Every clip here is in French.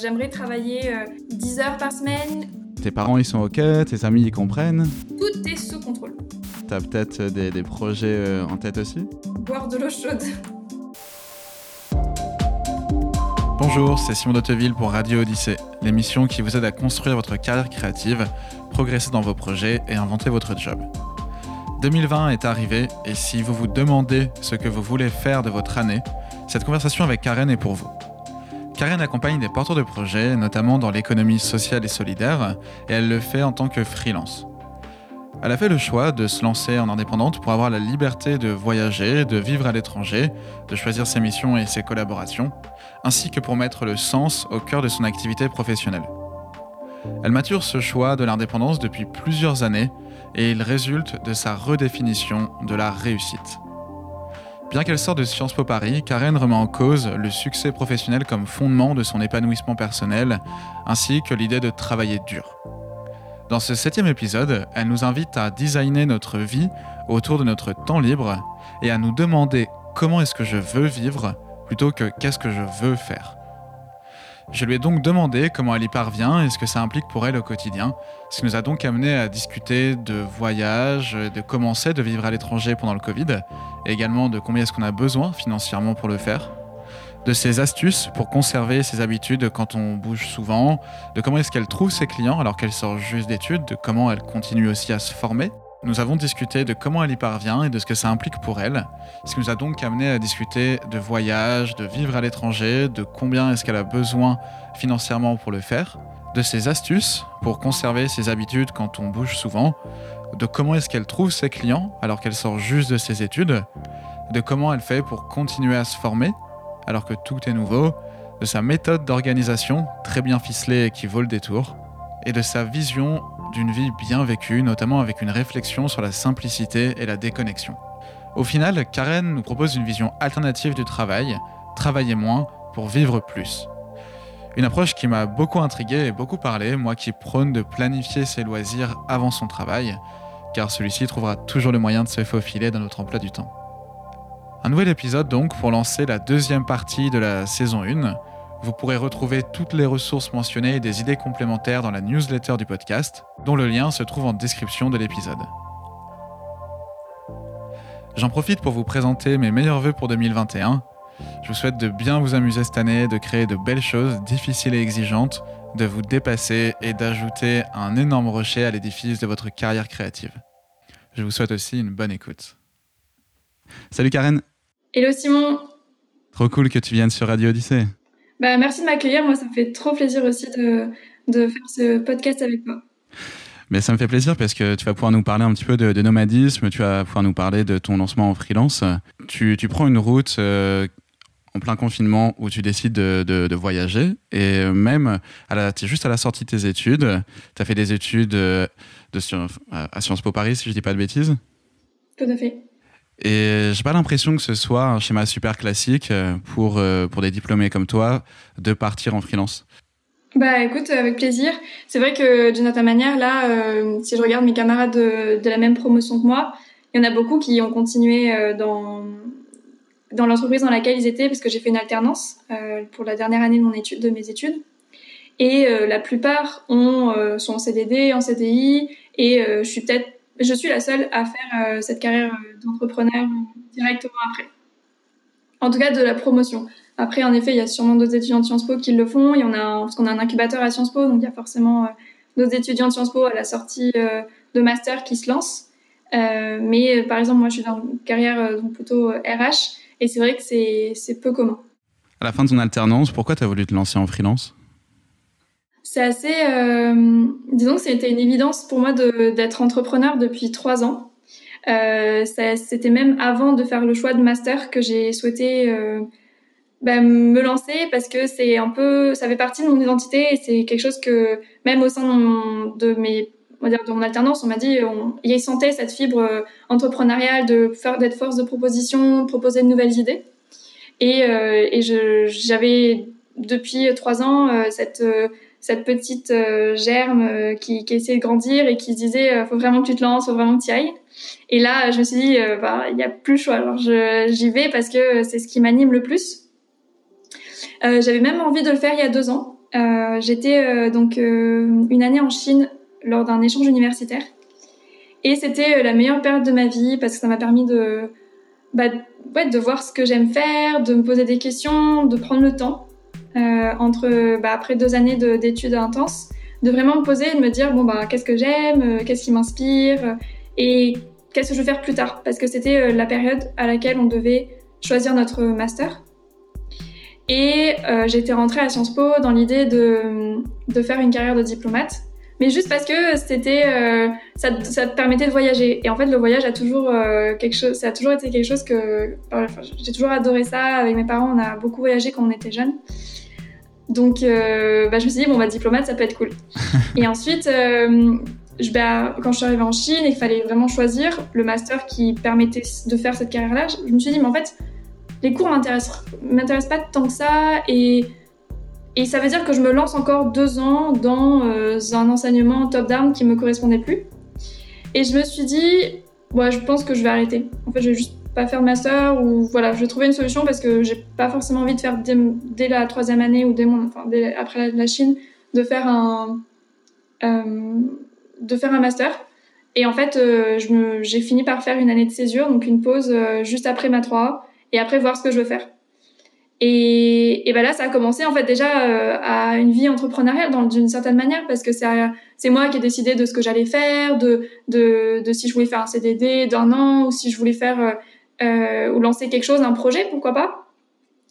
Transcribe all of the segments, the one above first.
J'aimerais travailler 10 heures par semaine. Tes parents ils sont ok, tes amis ils comprennent? Tout est sous contrôle. T'as peut-être des, des, projets en tête aussi? Boire de l'eau chaude. Bonjour, c'est Simon Dotteville pour Radio Odyssée, l'émission qui vous aide à construire votre carrière créative, progresser dans vos projets et inventer votre job. 2020 est arrivé et si vous vous demandez ce que vous voulez faire de votre année, cette conversation avec Karen est pour vous. Karen accompagne des porteurs de projets, notamment dans l'économie sociale et solidaire, et elle le fait en tant que freelance. Elle a fait le choix de se lancer en indépendante pour avoir la liberté de voyager, de vivre à l'étranger, de choisir ses missions et ses collaborations, ainsi que pour mettre le sens au cœur de son activité professionnelle. Elle mature ce choix de l'indépendance depuis plusieurs années et il résulte de sa redéfinition de la réussite. Bien qu'elle sorte de Sciences Po Paris, Karen remet en cause le succès professionnel comme fondement de son épanouissement personnel, ainsi que l'idée de travailler dur. Dans ce septième épisode, elle nous invite à designer notre vie autour de notre temps libre et à nous demander comment est-ce que je veux vivre plutôt que qu'est-ce que je veux faire. Je lui ai donc demandé comment elle y parvient et ce que ça implique pour elle au quotidien, ce qui nous a donc amené à discuter de voyage, de comment c'est de vivre à l'étranger pendant le Covid, et également de combien est-ce qu'on a besoin financièrement pour le faire, de ses astuces pour conserver ses habitudes quand on bouge souvent, de comment est-ce qu'elle trouve ses clients alors qu'elle sort juste d'études, de comment elle continue aussi à se former, nous avons discuté de comment elle y parvient et de ce que ça implique pour elle, ce qui nous a donc amené à discuter de voyage, de vivre à l'étranger, de combien est-ce qu'elle a besoin financièrement pour le faire, de ses astuces pour conserver ses habitudes quand on bouge souvent, de comment est-ce qu'elle trouve ses clients alors qu'elle sort juste de ses études, de comment elle fait pour continuer à se former alors que tout est nouveau, de sa méthode d'organisation très bien ficelée et qui vaut le détour, et de sa vision d'une vie bien vécue, notamment avec une réflexion sur la simplicité et la déconnexion. Au final, Karen nous propose une vision alternative du travail, travailler moins pour vivre plus. Une approche qui m'a beaucoup intrigué et beaucoup parlé, moi qui prône de planifier ses loisirs avant son travail, car celui-ci trouvera toujours le moyen de se faufiler dans notre emploi du temps. Un nouvel épisode donc pour lancer la deuxième partie de la saison 1, vous pourrez retrouver toutes les ressources mentionnées et des idées complémentaires dans la newsletter du podcast, dont le lien se trouve en description de l'épisode. J'en profite pour vous présenter mes meilleurs vœux pour 2021. Je vous souhaite de bien vous amuser cette année, de créer de belles choses difficiles et exigeantes, de vous dépasser et d'ajouter un énorme rocher à l'édifice de votre carrière créative. Je vous souhaite aussi une bonne écoute. Salut Karen Hello Simon Trop cool que tu viennes sur Radio Odyssée bah, merci de m'accueillir. Moi, ça me fait trop plaisir aussi de, de faire ce podcast avec toi. Mais ça me fait plaisir parce que tu vas pouvoir nous parler un petit peu de, nomadisme, tu vas pouvoir nous parler de ton lancement en freelance. Tu, tu prends une route euh, en plein confinement où tu décides de, de, voyager et même tu es juste à la sortie de tes études. Tu as fait des études euh, de, à Sciences Po Paris, si je dis pas de bêtises? Tout à fait. Et j'ai pas l'impression que ce soit un schéma super classique euh, pour, euh, pour des diplômés comme toi de partir en freelance. Bah écoute, avec plaisir. C'est vrai que d'une certaine manière, là, euh, si je regarde mes camarades de, la même promotion que moi, il y en a beaucoup qui ont continué dans, dans l'entreprise dans laquelle ils étaient, parce que j'ai fait une alternance pour la dernière année de mes études. Et la plupart ont, sont en CDD, en CDI, et je suis peut-être je suis la seule à faire euh, cette carrière euh, d'entrepreneur directement après. En tout cas, de la promotion. Après, en effet, il y a sûrement d'autres étudiants de Sciences Po qui le font. Il y en a, parce qu'on a un incubateur à Sciences Po, donc il y a forcément euh, d'autres étudiants de Sciences Po à la sortie de master qui se lancent. mais par exemple, moi, je suis dans une carrière plutôt RH, et c'est vrai que c'est peu commun. À la fin de ton alternance, pourquoi tu as voulu te lancer en freelance? C'est assez, euh, disons que c'était une évidence pour moi d'être entrepreneur depuis trois ans. Euh, c'était même avant de faire le choix de master que j'ai souhaité euh, bah, me lancer parce que c'est un peu, ça fait partie de mon identité et c'est quelque chose que même au sein de, mon, mes, de mon alternance, on m'a dit, on, y sentait cette fibre entrepreneuriale de faire d'être force de proposition, proposer de nouvelles idées. Et, j'avais depuis trois ans cette cette petite euh, germe euh, qui, qui essayait de grandir et qui se disait euh, faut vraiment que tu te lances, faut vraiment que tu y ailles. Et là, je me suis dit bah il y a plus le choix. Alors j'y vais parce que c'est ce qui m'anime le plus. J'avais même envie de le faire il y a deux ans. j'étais donc une année en Chine lors d'un échange universitaire. Et c'était la meilleure période de ma vie parce que ça m'a permis de, bah, ouais, de voir ce que j'aime faire, de me poser des questions, de prendre le temps entre bah, après deux années d'études intenses, de vraiment me poser et de me dire bon bah qu'est-ce que j'aime, euh, qu'est-ce qui m'inspire euh, et qu'est-ce que je veux faire plus tard? Parce que c'était la période à laquelle on devait choisir notre master. Et j'étais rentrée à Sciences Po dans l'idée de, de faire une carrière de diplomate mais juste parce que c'était euh, ça, ça, te permettait de voyager. Et en fait le voyage a toujours euh, quelque chose ça a toujours été quelque chose que enfin, j'ai toujours adoré ça. Avec mes parents on a beaucoup voyagé quand on était jeunes. Donc euh, bah, je me suis dit bon bah diplomate ça peut être cool. Et ensuite je, bah, quand je suis arrivée en Chine et qu'il fallait vraiment choisir le master qui permettait de faire cette carrière là je me suis dit mais en fait les cours m'intéressent m'intéressent pas tant que ça. Et et ça veut dire que je me lance encore deux ans dans euh, un enseignement top-down qui me correspondait plus. Et je me suis dit, ouais, je pense que je vais arrêter. En fait, je vais juste pas faire master ou voilà, je vais trouver une solution parce que j'ai pas forcément envie de faire dès, la troisième année ou dès mon, après la, Chine, de faire un, euh, de faire un master. Et en fait, euh, j'ai fini par faire une année de césure, donc une pause juste après ma 3 et après voir ce que je veux faire. Et, et ben là, ça a commencé en fait déjà euh, à une vie entrepreneuriale d'une certaine manière parce que c'est moi qui ai décidé de ce que j'allais faire, de, de, de, si je voulais faire un CDD d'un an ou si je voulais faire euh, euh ou lancer quelque chose, un projet, pourquoi pas.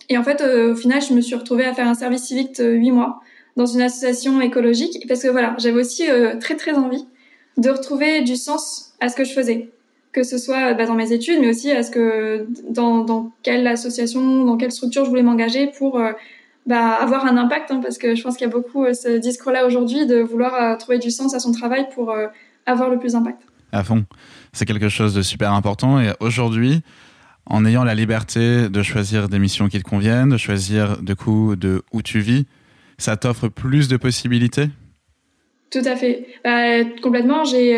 Et en fait, euh, au final, je me suis retrouvée à faire un service civique de huit mois dans une association écologique parce que voilà, j'avais aussi très très envie de retrouver du sens à ce que je faisais que ce soit bah, dans mes études, mais aussi à ce que dans, dans quelle association, dans quelle structure je voulais m'engager pour euh, bah, avoir un impact, hein, parce que je pense qu'il y a beaucoup euh, ce discours-là aujourd'hui de vouloir euh, trouver du sens à son travail pour avoir le plus d'impact. À fond, c'est quelque chose de super important et aujourd'hui, en ayant la liberté de choisir des missions qui te conviennent, de choisir de coup de où tu vis, ça t'offre plus de possibilités? Tout à fait. Bah, complètement, j'ai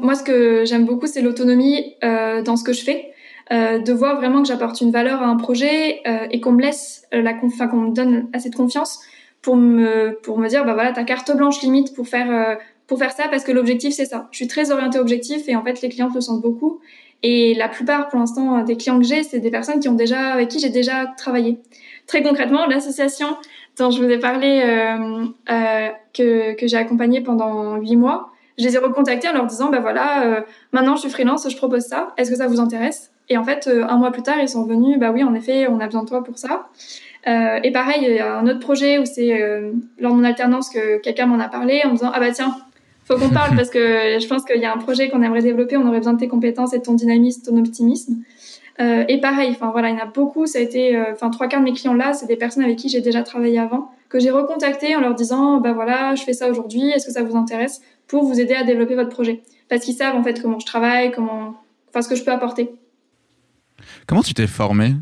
moi, ce que j'aime beaucoup, c'est l'autonomie euh, dans ce que je fais, euh, de voir vraiment que j'apporte une valeur à un projet euh, et qu'on me laisse la enfin qu'on me donne assez de confiance pour me pour me dire bah voilà ta carte blanche limite pour faire euh, pour faire ça parce que l'objectif c'est ça. Je suis très orientée objectif et en fait les clients le sentent beaucoup et la plupart pour l'instant des clients que j'ai c'est des personnes qui ont déjà avec qui j'ai déjà travaillé. Très concrètement, l'association dont je vous ai parlé euh, que que j'ai accompagnée pendant huit mois je les ai recontactés en leur disant, bah voilà, euh, maintenant je suis freelance, je propose ça, est-ce que ça vous intéresse? Et en fait, euh, un mois plus tard, ils sont venus, bah oui, en effet, on a besoin de toi pour ça. Euh, et pareil, il y a un autre projet où c'est lors de mon alternance que quelqu'un m'en a parlé en me disant, ah bah tiens, faut qu'on parle parce que je pense qu'il y a un projet qu'on aimerait développer, on aurait besoin de tes compétences et de ton dynamisme, ton optimisme. et pareil, enfin voilà, il y en a beaucoup. Ça a été, enfin trois quarts de mes clients là, c'est des personnes avec qui j'ai déjà travaillé avant, que j'ai recontacté en leur disant, bah voilà, je fais ça aujourd'hui, est-ce que ça vous intéresse? Pour vous aider à développer votre projet. Parce qu'ils savent en fait comment je travaille, comment, enfin ce que je peux apporter. Comment tu t'es formé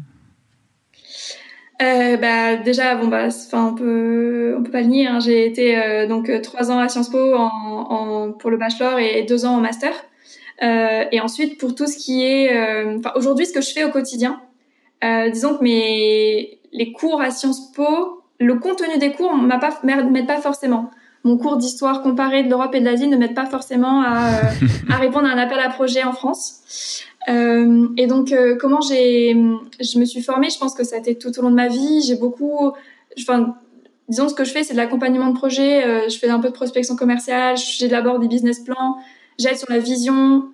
euh, bah déjà bon bah enfin on peut on peut pas le nier hein. j'ai été euh, donc euh, trois ans à Sciences Po en, en, pour le bachelor et deux ans en master euh, et ensuite pour tout ce qui est enfin aujourd'hui ce que je fais au quotidien disons que mes les cours à Sciences Po le contenu des cours m'a pas m'aide pas forcément mon cours d'histoire comparée de l'Europe et de l'Asie ne m'aide pas forcément à, euh, à, répondre à un appel à projet en France. Euh, et donc, euh, comment j'ai, je me suis formée, je pense que ça a été tout au long de ma vie. J'ai beaucoup, enfin, disons ce que je fais, c'est de l'accompagnement de projet. Euh, je fais un peu de prospection commerciale, j'élabore des business plans, j'aide sur la vision.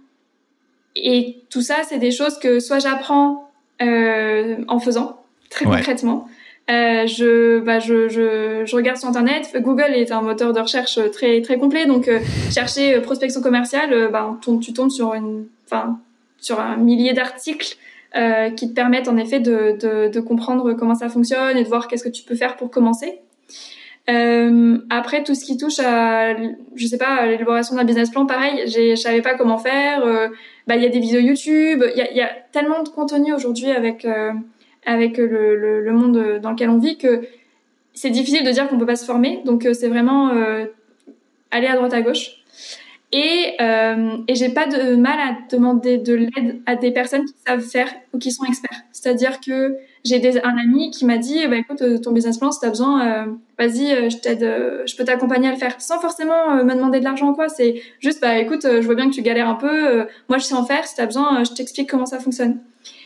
Et tout ça, c'est des choses que soit j'apprends en faisant, très concrètement, euh, je, bah, je, je, je, regarde sur internet. Google est un moteur de recherche très très complet, donc euh, chercher euh, prospection commerciale, euh, bah, tu tombes sur une, enfin, sur un millier d'articles qui te permettent en effet de, de, de, comprendre comment ça fonctionne et de voir qu'est-ce que tu peux faire pour commencer. après tout ce qui touche à, je sais pas, l'élaboration d'un business plan, pareil, je savais pas comment faire. bah, il y a des vidéos YouTube, il y a, y a, tellement de contenu aujourd'hui avec avec le, le, monde dans lequel on vit que c'est difficile de dire qu'on peut pas se former. Donc euh, c'est vraiment euh, aller à droite à gauche. Et, euh, j'ai pas de mal à demander de l'aide à des personnes qui savent faire ou qui sont experts. C'est-à-dire que j'ai un ami qui m'a dit, bah, écoute, ton business plan, si t'as besoin, euh, vas-y, euh, je t'aide, euh, je peux t'accompagner à le faire, sans forcément me demander de l'argent quoi. C'est juste, bah écoute, je vois bien que tu galères un peu, moi je sais en faire. Si t'as besoin, je t'explique comment ça fonctionne.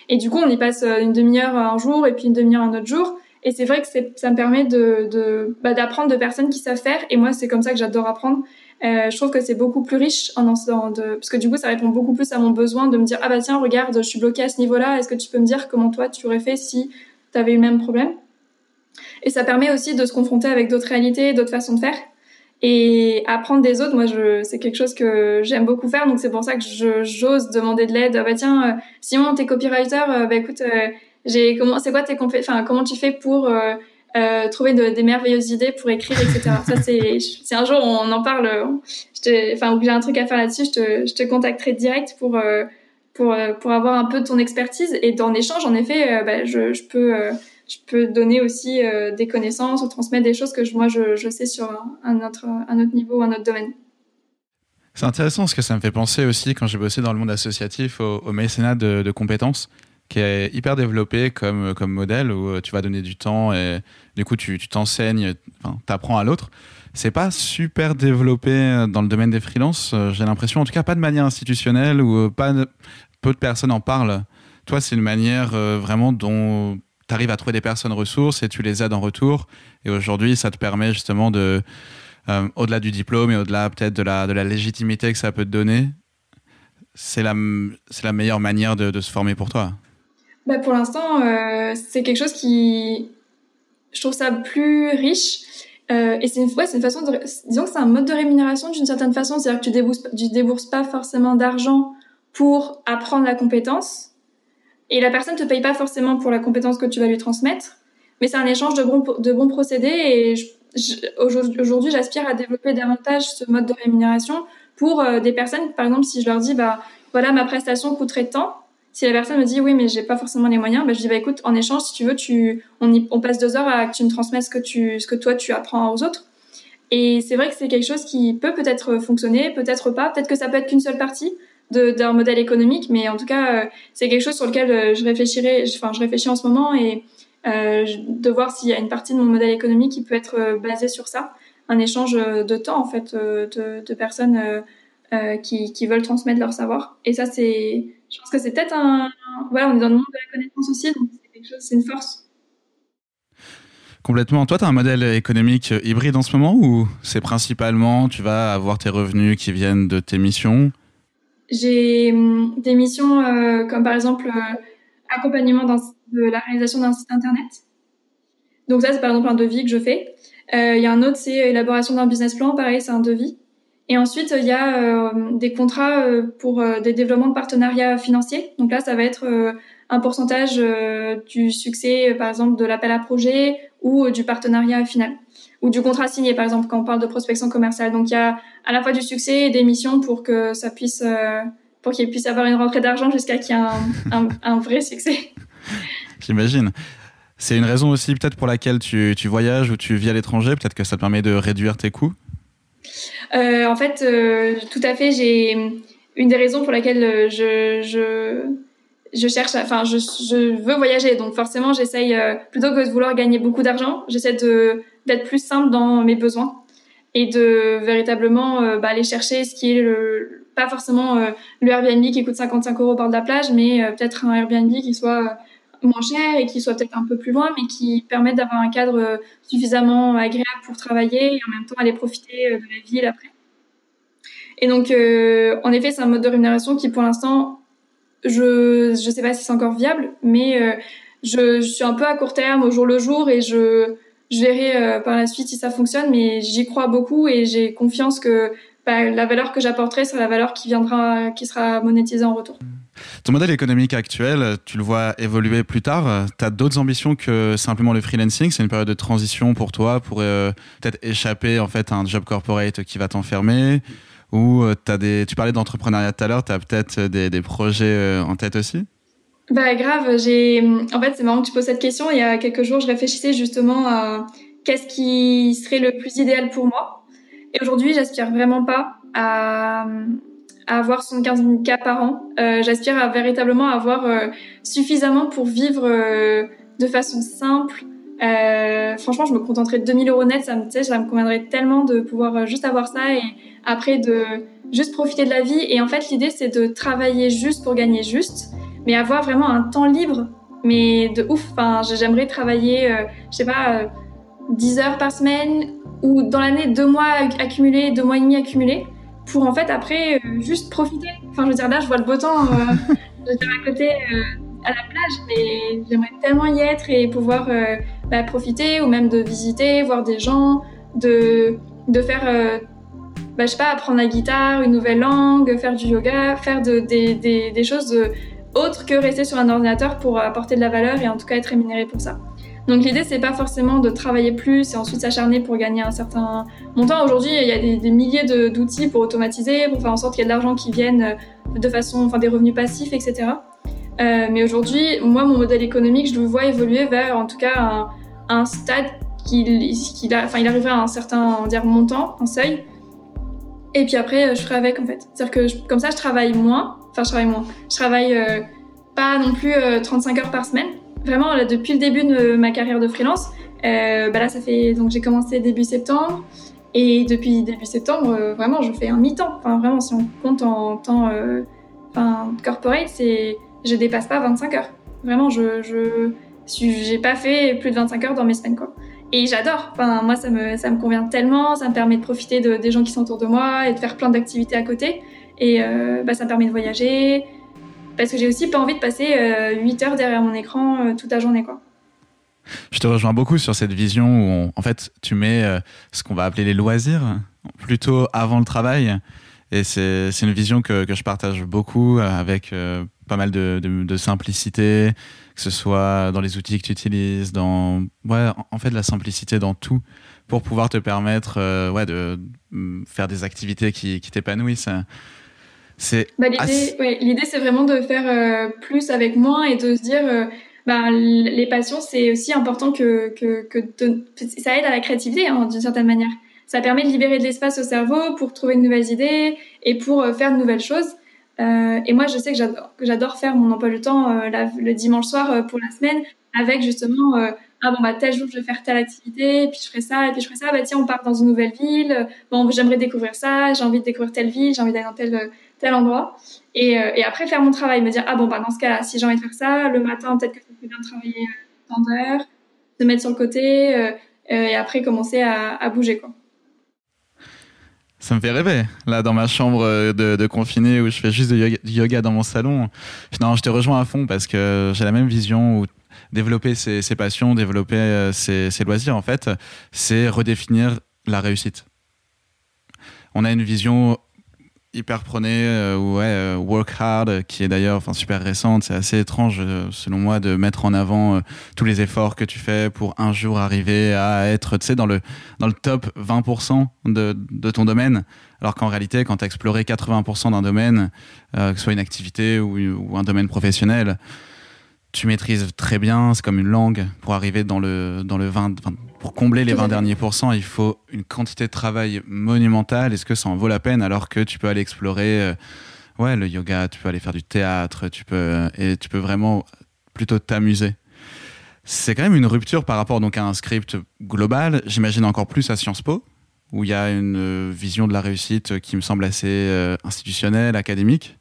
Et du coup, on y passe une demi-heure un jour et puis une demi-heure un autre jour. Et c'est vrai que ça me permet de, de bah, d'apprendre de personnes qui savent faire. Et moi, c'est comme ça que j'adore apprendre. Euh, je trouve que c'est beaucoup plus riche en en de, parce que du coup, ça répond beaucoup plus à mon besoin de me dire ah bah tiens, regarde, je suis bloquée à ce niveau-là. Est-ce que tu peux me dire comment toi tu aurais fait si tu avais eu le même problème? Et ça permet aussi de se confronter avec d'autres réalités, d'autres façons de faire. Et apprendre des autres, moi, je, c'est quelque chose que j'aime beaucoup faire. Donc c'est pour ça que je, j'ose demander de l'aide. Ah bah tiens, euh, Simon, t'es copywriter. Euh, bah écoute, j'ai comment, c'est quoi tes enfin comment tu fais pour euh, trouver de, des merveilleuses idées pour écrire, etc. Ça, c'est, c'est un jour on en parle, je enfin, ou j'ai un truc à faire là-dessus, je te, je te contacterai direct pour, euh, pour, euh, pour avoir un peu de ton expertise. Et en échange, en effet, bah, je, je peux, je peux donner aussi des connaissances ou transmettre des choses que moi, je, sais sur un autre, un autre niveau, un autre domaine. C'est intéressant ce que ça me fait penser aussi quand j'ai bossé dans le monde associatif au, mécénat de, compétences qui est hyper développé comme, modèle où euh, tu vas donner du temps et du coup tu t'enseignes, tu apprends à l'autre. C'est pas super développé euh, dans le domaine des freelances, euh, j'ai l'impression, en tout cas pas de manière institutionnelle ou pas peu de personnes en parlent. Toi, c'est une manière vraiment dont tu arrives à trouver des personnes ressources et tu les aides en retour. Et aujourd'hui, ça te permet justement de, au-delà du diplôme et au-delà peut-être de la, de la légitimité que ça peut te donner, c'est la, la meilleure manière de, de se former pour toi bah Pour l'instant, euh, c'est quelque chose qui. Je trouve ça plus riche. Euh, et c'est une, ouais, c'est une façon de. Disons que c'est un mode de rémunération d'une certaine façon. C'est-à-dire que tu débourses, tu débourses pas forcément d'argent pour apprendre la compétence. Et la personne te paye pas forcément pour la compétence que tu vas lui transmettre. Mais c'est un échange de bons, de bons procédés. Et aujourd'hui, j'aspire à développer davantage ce mode de rémunération pour euh, des personnes. Par exemple, si je leur dis, bah, voilà, ma prestation coûterait tant si la personne me dit oui, mais j'ai pas forcément les moyens, bah, je dis bah écoute, en échange, si tu veux, tu, on passe deux heures à que tu me transmettes ce que tu, ce que toi tu apprends aux autres. Et c'est vrai que c'est quelque chose qui peut peut-être fonctionner, peut-être pas, peut-être que ça peut être qu'une seule partie d'un modèle économique, mais en tout cas, euh, c'est quelque chose sur lequel euh, je réfléchirai, enfin, je réfléchis en ce moment et euh, de voir s'il y a une partie de mon modèle économique qui peut être basée sur ça, un échange de temps en fait de, de personnes qui, qui veulent transmettre leur savoir. Et ça, c'est je pense que c'est peut-être un. Voilà, on est dans le monde de la connaissance aussi, donc c'est quelque chose, c'est une force. Complètement. Toi, tu as un modèle économique hybride en ce moment ou c'est principalement tu vas avoir tes revenus qui viennent de tes missions? J'ai hum, des missions euh, comme par exemple euh, accompagnement de la réalisation d'un site internet. Donc ça, c'est par exemple un devis que je fais. Euh, il y a un autre, c'est élaboration d'un business plan. Pareil, c'est un devis. Et ensuite, il y a euh, des contrats euh, pour des développements de partenariats financiers. Donc là, ça va être un pourcentage du succès, par exemple, de l'appel à projet ou du partenariat final ou du contrat signé, par exemple, quand on parle de prospection commerciale. Donc il y a à la fois du succès et des missions pour que ça puisse, pour qu'il puisse avoir une rentrée d'argent jusqu'à qu'il y ait un, un, vrai succès. J'imagine. C'est une raison aussi peut-être pour laquelle tu, tu voyages ou tu vis à l'étranger. Peut-être que ça te permet de réduire tes coûts. Euh, en fait, euh, tout à fait. J'ai une des raisons pour laquelle euh, je, je, je cherche, enfin, je, je veux voyager. Donc forcément, j'essaye plutôt que de vouloir gagner beaucoup d'argent, j'essaie d'être plus simple dans mes besoins et de véritablement bah, aller chercher ce qui est le, pas forcément le Airbnb qui coûte 55 euros au bord de la plage, mais peut-être un Airbnb qui soit moins cher et qui soit peut-être un peu plus loin, mais qui permettent d'avoir un cadre suffisamment agréable pour travailler et en même temps aller profiter euh, de la ville après. Et donc, euh, en effet, c'est un mode de rémunération qui, pour l'instant, je ne sais pas si c'est encore viable, mais euh, je, je, suis un peu à court terme, au jour le jour, et je, je verrai par la suite si ça fonctionne, mais j'y crois beaucoup et j'ai confiance que bah, la valeur que j'apporterai sera la valeur qui viendra, qui sera monétisée en retour. Ton modèle économique actuel, tu le vois évoluer plus tard. Tu as d'autres ambitions que simplement le freelancing? C'est une période de transition pour toi pour euh, peut-être échapper en fait à un job corporate qui va t'enfermer? Ou euh, tu parlais d'entrepreneuriat tout à l'heure, tu as peut-être des, des, projets euh, en tête aussi? Bah grave, j'ai en fait c'est marrant que tu poses cette question. Il y a quelques jours, je réfléchissais justement à qu'est-ce qui serait le plus idéal pour moi. Et aujourd'hui, j'aspire vraiment pas à, avoir 75 000 cas par an. Euh, j'aspire à véritablement avoir euh, suffisamment pour vivre euh, de façon simple. Franchement, je me contenterais de 2000 euros net, ça me, ça me conviendrait tellement de pouvoir juste avoir ça et après de juste profiter de la vie. Et en fait, l'idée, c'est de travailler juste pour gagner juste, mais avoir vraiment un temps libre, mais de ouf. Enfin, j'aimerais travailler, je sais pas, 10 heures par semaine ou dans l'année, deux mois accumulés, deux mois et demi accumulés pour en fait après euh, juste profiter. Enfin, je veux dire, là, je vois le beau temps, euh, je à côté euh, à la plage, mais j'aimerais tellement y être et pouvoir euh, bah, profiter ou même de visiter, voir des gens, de, de faire, bah, je sais pas, apprendre la guitare, une nouvelle langue, faire du yoga, faire de, des, des, des choses autres que rester sur un ordinateur pour apporter de la valeur et en tout cas être rémunéré pour ça. Donc l'idée, c'est pas forcément de travailler plus et ensuite s'acharner pour gagner un certain montant. Aujourd'hui, il y a des, milliers d'outils pour automatiser, pour faire en sorte qu'il y ait de l'argent qui vienne euh, de façon, enfin des revenus passifs, etc. Euh, mais aujourd'hui, moi, mon modèle économique, je le vois évoluer vers, en tout cas, un, stade qu'il, qu'il a, enfin, il à un certain, on dire, montant, un seuil. Et puis après, je ferai avec, en fait. C'est-à-dire que comme ça, je travaille moins. Enfin, je travaille moins. Je travaille euh, pas non plus 35 heures par semaine vraiment, là, depuis le début de ma carrière de freelance, euh, bah là, ça fait donc j'ai commencé début septembre et depuis début septembre, euh, vraiment, je fais un mi-temps. Enfin, vraiment, si on compte en temps, euh, enfin, corporate, c'est, je dépasse pas 25 heures. Vraiment, je, je, j'ai pas fait plus de 25 heures dans mes semaines, quoi. Et j'adore. Enfin, moi, ça me, ça me convient tellement. Ça me permet de profiter de, des gens qui sont autour de moi et de faire plein d'activités à côté. Et euh, bah, ça me permet de voyager, parce que j'ai aussi pas envie de passer 8 euh, heures derrière mon écran euh, toute la journée, quoi. Je te rejoins beaucoup sur cette vision où, en fait, tu mets euh, ce qu'on va appeler les loisirs plutôt avant le travail. Et c'est une vision que, que, je partage beaucoup avec pas mal de, de, simplicité, que ce soit dans les outils que tu utilises, dans ouais, en fait la simplicité dans tout, pour pouvoir te permettre ouais, de faire des activités qui, qui t'épanouissent. Bah, l'idée, c'est vraiment de faire euh, plus avec moins et de se dire, euh, bah, les passions, c'est aussi important que, que, que ça aide à la créativité hein, d'une certaine manière. Ça permet de libérer de l'espace au cerveau pour trouver de nouvelles idées et pour euh, faire de nouvelles choses. Et moi, je sais que j'adore, j'adore faire mon emploi du temps le dimanche soir pour la semaine avec justement ah bon bah tel jour je vais faire telle activité, puis je ferai ça, et puis je ferai ça, bah tiens on part dans une nouvelle ville, bon j'aimerais découvrir ça, j'ai envie de découvrir telle ville, j'ai envie d'aller dans tel tel endroit, et, euh, et, après faire mon travail, me dire ah bon bah dans ce cas-là si j'ai envie de faire ça, le matin peut-être que ça peut bien travailler euh, tant d'heures, se mettre sur le côté, euh, et après commencer à, à bouger quoi. Ça me fait rêver, là, dans ma chambre de, de confiné où je fais juste du yoga, dans mon salon. Non, je te rejoins à fond parce que j'ai la même vision où développer ses, passions, développer euh, ses, loisirs, en fait, c'est redéfinir la réussite. On a une vision hyper prônée, euh, ouais, euh, work hard, qui est d'ailleurs enfin, super récente. C'est assez étrange, selon moi, de mettre en avant tous les efforts que tu fais pour un jour arriver à être dans, le, dans le top 20% de, de, ton domaine. Alors qu'en réalité, quand tu as exploré 80% d'un domaine, que ce soit une activité ou, ou un domaine professionnel, tu maîtrises très bien, c'est comme une langue. Pour arriver dans le, dans le 20, pour combler les 20 derniers pourcents, il faut une quantité de travail monumentale. Est-ce que ça en vaut la peine alors que tu peux aller explorer euh, ouais, le yoga, tu peux aller faire du théâtre, tu peux, et tu peux vraiment plutôt t'amuser? C'est quand même une rupture par rapport donc, à un script global, j'imagine encore plus à Sciences Po, où il y a une euh, vision de la réussite qui me semble assez euh, institutionnelle, académique.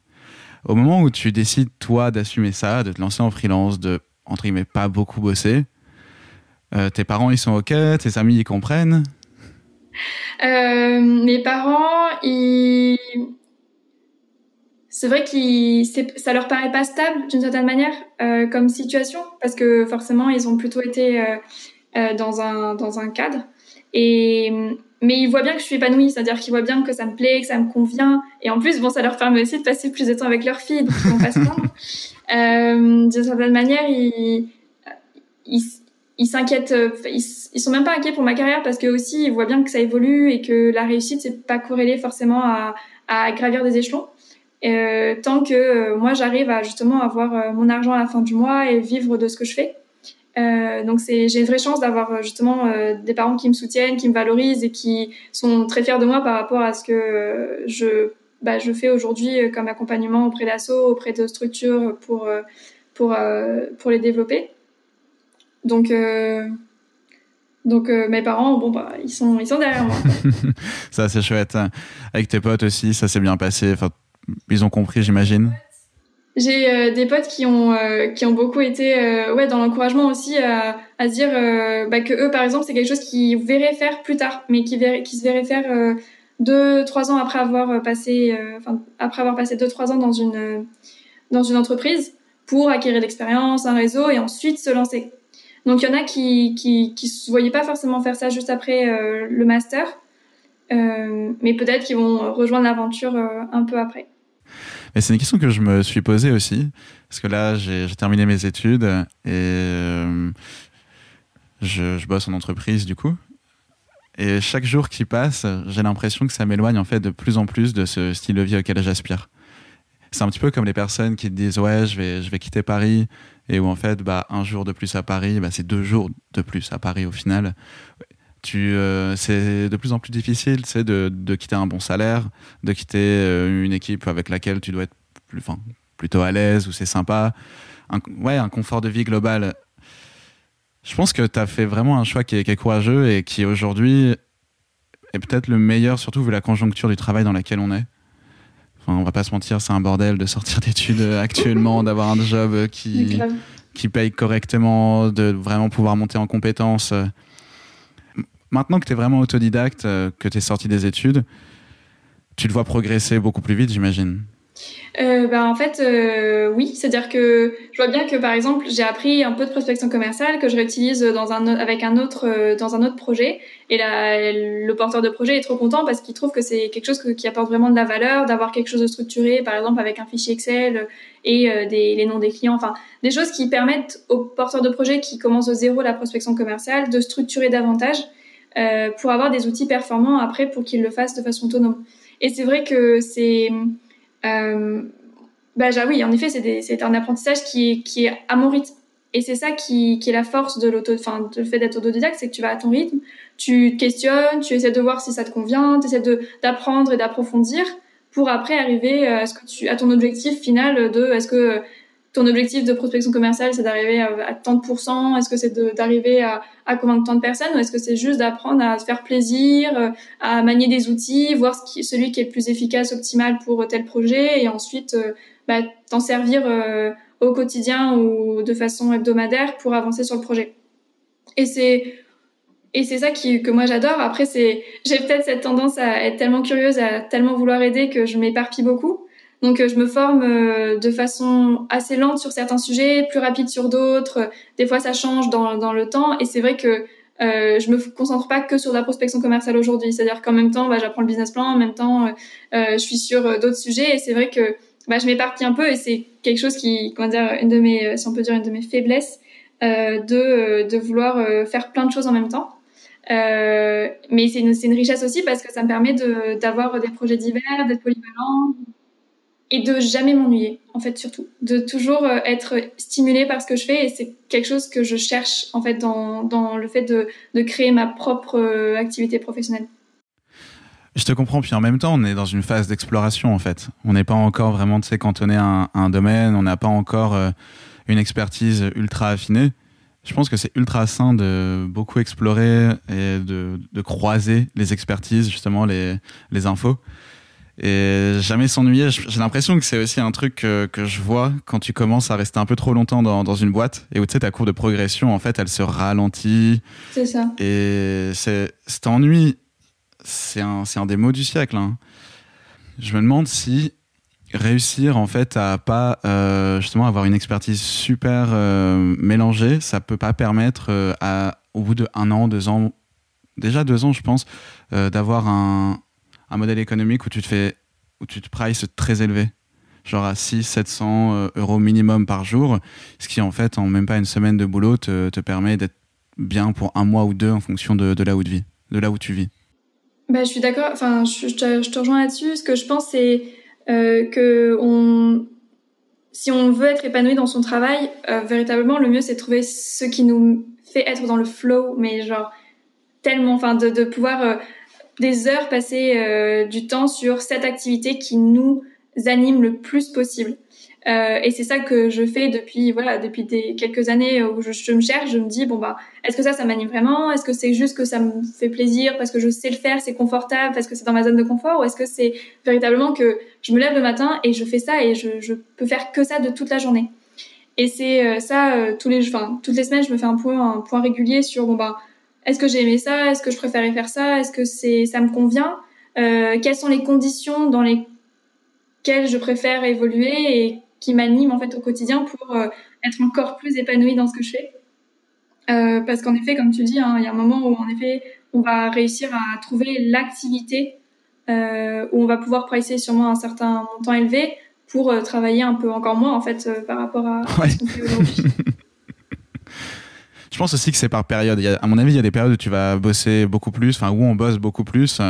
Au moment où tu décides, toi, d'assumer ça, de te lancer en freelance, de, entre guillemets, pas beaucoup bosser, euh, tes parents, ils sont OK, tes amis, ils comprennent? Euh, Mes parents, ils... C'est vrai que ça leur paraît pas stable d'une certaine manière euh, comme situation parce que forcément ils ont plutôt été dans un dans un cadre. Et mais ils voient bien que je suis épanouie, c'est-à-dire qu'ils voient bien que ça me plaît, que ça me convient. Et en plus, bon, ça leur permet aussi de passer plus de temps avec leur fille, donc ils vont pas se. Euh, d'une certaine manière, ils, ils, s'inquiètent, ils, ils, sont même pas inquiets pour ma carrière parce que aussi ils voient bien que ça évolue et que la réussite c'est pas corrélé forcément à, à gravir des échelons. Euh, tant que euh, moi j'arrive à justement avoir euh, mon argent à la fin du mois et vivre de ce que je fais. Euh, donc c'est, j'ai une vraie chance d'avoir justement des parents qui me soutiennent, qui me valorisent et qui sont très fiers de moi par rapport à ce que je, bah, je fais aujourd'hui comme accompagnement auprès d'assos, auprès de structures pour, pour, pour les développer. Donc, donc mes parents, bon bah ils sont ils sont derrière moi. ça c'est chouette. Avec tes potes aussi, ça s'est bien passé. Ils ont compris, j'imagine. J'ai euh, des potes qui ont euh, qui ont beaucoup été euh, ouais dans l'encouragement aussi à, à se dire bah, que eux par exemple c'est quelque chose qu'ils verraient faire plus tard, mais qui qui se verraient faire deux trois ans après avoir passé enfin après avoir passé deux trois ans dans une dans une entreprise pour acquérir l'expérience, un réseau et ensuite se lancer. Donc il y en a qui qui qui se voyaient pas forcément faire ça juste après le master, mais peut-être qu'ils vont rejoindre l'aventure un peu après. Mais c'est une question que je me suis posée aussi, parce que là, j'ai terminé mes études et euh, je, bosse en entreprise du coup. Et chaque jour qui passe, j'ai l'impression que ça m'éloigne en fait de plus en plus de ce style de vie auquel j'aspire. C'est un petit peu comme les personnes qui disent ouais, je vais, je vais quitter Paris et où en fait, bah, un jour de plus à Paris, bah, c'est deux jours de plus à Paris au final tu euh, c'est de plus en plus difficile c'est de, de, quitter un bon salaire de quitter euh, une équipe avec laquelle tu dois être plus, plutôt à l'aise ou c'est sympa. Un, ouais un confort de vie global. Je pense que tu as fait vraiment un choix qui est, qui est courageux et qui aujourd'hui est peut-être le meilleur surtout vu la conjoncture du travail dans laquelle on est. Enfin on va pas se mentir c'est un bordel de sortir d'études actuellement d'avoir un job qui qui paye correctement de vraiment pouvoir monter en compétences Maintenant que tu es vraiment autodidacte, euh, que tu es sorti des études, tu le vois progresser beaucoup plus vite, j'imagine. Euh, bah, en fait, euh, oui. C'est-à-dire que je vois bien que, par exemple, j'ai appris un peu de prospection commerciale que je réutilise dans un, avec un autre, dans un autre projet. Et là, le porteur de projet est trop content parce qu'il trouve que c'est quelque chose qui apporte vraiment de la valeur, d'avoir quelque chose de structuré, par exemple, avec un fichier Excel et les noms des clients. Enfin, des choses qui permettent aux porteurs de projet qui commencent de zéro la prospection commerciale de structurer davantage euh, pour avoir des outils performants après pour qu'ils le fassent de façon autonome. Et c'est vrai que c'est... Euh, bah, oui, en effet, c'est un apprentissage qui est, qui est à mon rythme. Et c'est ça qui, qui, est la force de l'auto, enfin, le fait d'être autodidacte, c'est que tu vas à ton rythme, tu te questionnes, tu essaies de voir si ça te convient, tu essaies d'apprendre et d'approfondir pour après arriver à, ce que tu, à ton objectif final de est-ce que ton objectif de prospection commerciale, c'est d'arriver à, tant de pourcents? Est-ce que c'est d'arriver à, à, convaincre tant de personnes? Ou est-ce que c'est juste d'apprendre à se faire plaisir, euh, à manier des outils, voir ce qui, celui qui est le plus efficace, optimal pour tel projet, et ensuite euh, bah, t'en servir euh, au quotidien ou de façon hebdomadaire pour avancer sur le projet? Et c'est et c'est ça que moi j'adore. Après, c'est j'ai peut-être cette tendance à être tellement curieuse, à tellement vouloir aider que je m'éparpille beaucoup. Donc euh, je me forme euh, de façon assez lente sur certains sujets, plus rapide sur d'autres. Des fois ça change dans, dans le temps et c'est vrai que euh, je me concentre pas que sur la prospection commerciale aujourd'hui. C'est-à-dire qu'en même temps, bah, j'apprends le business plan, en même temps, euh, je suis sur d'autres sujets et c'est vrai que bah, je m'éparpille un peu et c'est quelque chose qui, comment dire, une de mes, si on peut dire, une de mes faiblesses, de, de vouloir faire plein de choses en même temps. mais c'est une, une richesse aussi parce que ça me permet d'avoir des projets divers, d'être polyvalent, et de jamais m'ennuyer, en fait, surtout. De toujours euh, être stimulée par ce que je fais et c'est quelque chose que je cherche, en fait, dans, dans le fait de, de créer ma propre euh, activité professionnelle. Je te comprends, puis en même temps, on est dans une phase d'exploration, en fait. On n'est pas encore vraiment, tu sais, cantonné à un, domaine, on n'a pas encore euh, une expertise ultra affinée. Je pense que c'est ultra sain de beaucoup explorer et de, de croiser les expertises, justement, les, les infos et jamais s'ennuyer. J'ai l'impression que c'est aussi un truc que, que, je vois quand tu commences à rester un peu trop longtemps dans, dans une boîte et où tu sais ta courbe de progression en fait elle se ralentit. C'est ça. Et c'est cet ennui, c'est un, un des mots du siècle. Hein. Je me demande si réussir en fait à pas euh, justement avoir une expertise super euh, mélangée, ça peut pas permettre euh, à au bout de un an, deux ans, déjà deux ans je pense, d'avoir un un modèle économique où tu te fais, où tu te prices très élevé, genre à 6 700 euh, euros minimum par jour, ce qui en fait, en même pas une semaine de boulot, te, te permet d'être bien pour un mois ou deux en fonction de, de là où tu vis, de là où tu vis. Bah, je suis d'accord. Enfin, je, je, te, rejoins là-dessus. Ce que je pense, c'est euh, que on si on veut être épanoui dans son travail, euh, véritablement, le mieux, c'est de trouver ce qui nous fait être dans le flow, mais genre tellement, enfin, de, pouvoir des heures passer euh, du temps sur cette activité qui nous anime le plus possible. Euh, et c'est ça que je fais depuis voilà depuis des quelques années où je, me cherche, je me dis bon bah est-ce que ça ça m'anime vraiment? Est-ce que c'est juste que ça me fait plaisir parce que je sais le faire, c'est confortable parce que c'est dans ma zone de confort? Ou est-ce que c'est véritablement que je me lève le matin et je fais ça et je, je peux faire que ça de toute la journée? Et c'est euh, ça euh, tous les enfin toutes les semaines je me fais un point un point régulier sur bon bah est-ce que j'ai aimé ça? Est-ce que je préférais faire ça? Est-ce que c'est ça me convient? Euh, Quelles sont les conditions dans lesquelles je préfère évoluer et qui m'anime en fait au quotidien pour euh, être encore plus épanouie dans ce que je fais? Euh, parce qu'en effet, comme tu dis, hein, il y a un moment où en effet, on va réussir à trouver l'activité euh, où on va pouvoir pricer sûrement un certain montant élevé pour euh, travailler un peu encore moins en fait par rapport à, à ce qu'on fait aujourd'hui. Je pense aussi que c'est par période. A, à mon avis, il y a des périodes où tu vas bosser beaucoup plus, enfin où on bosse beaucoup plus.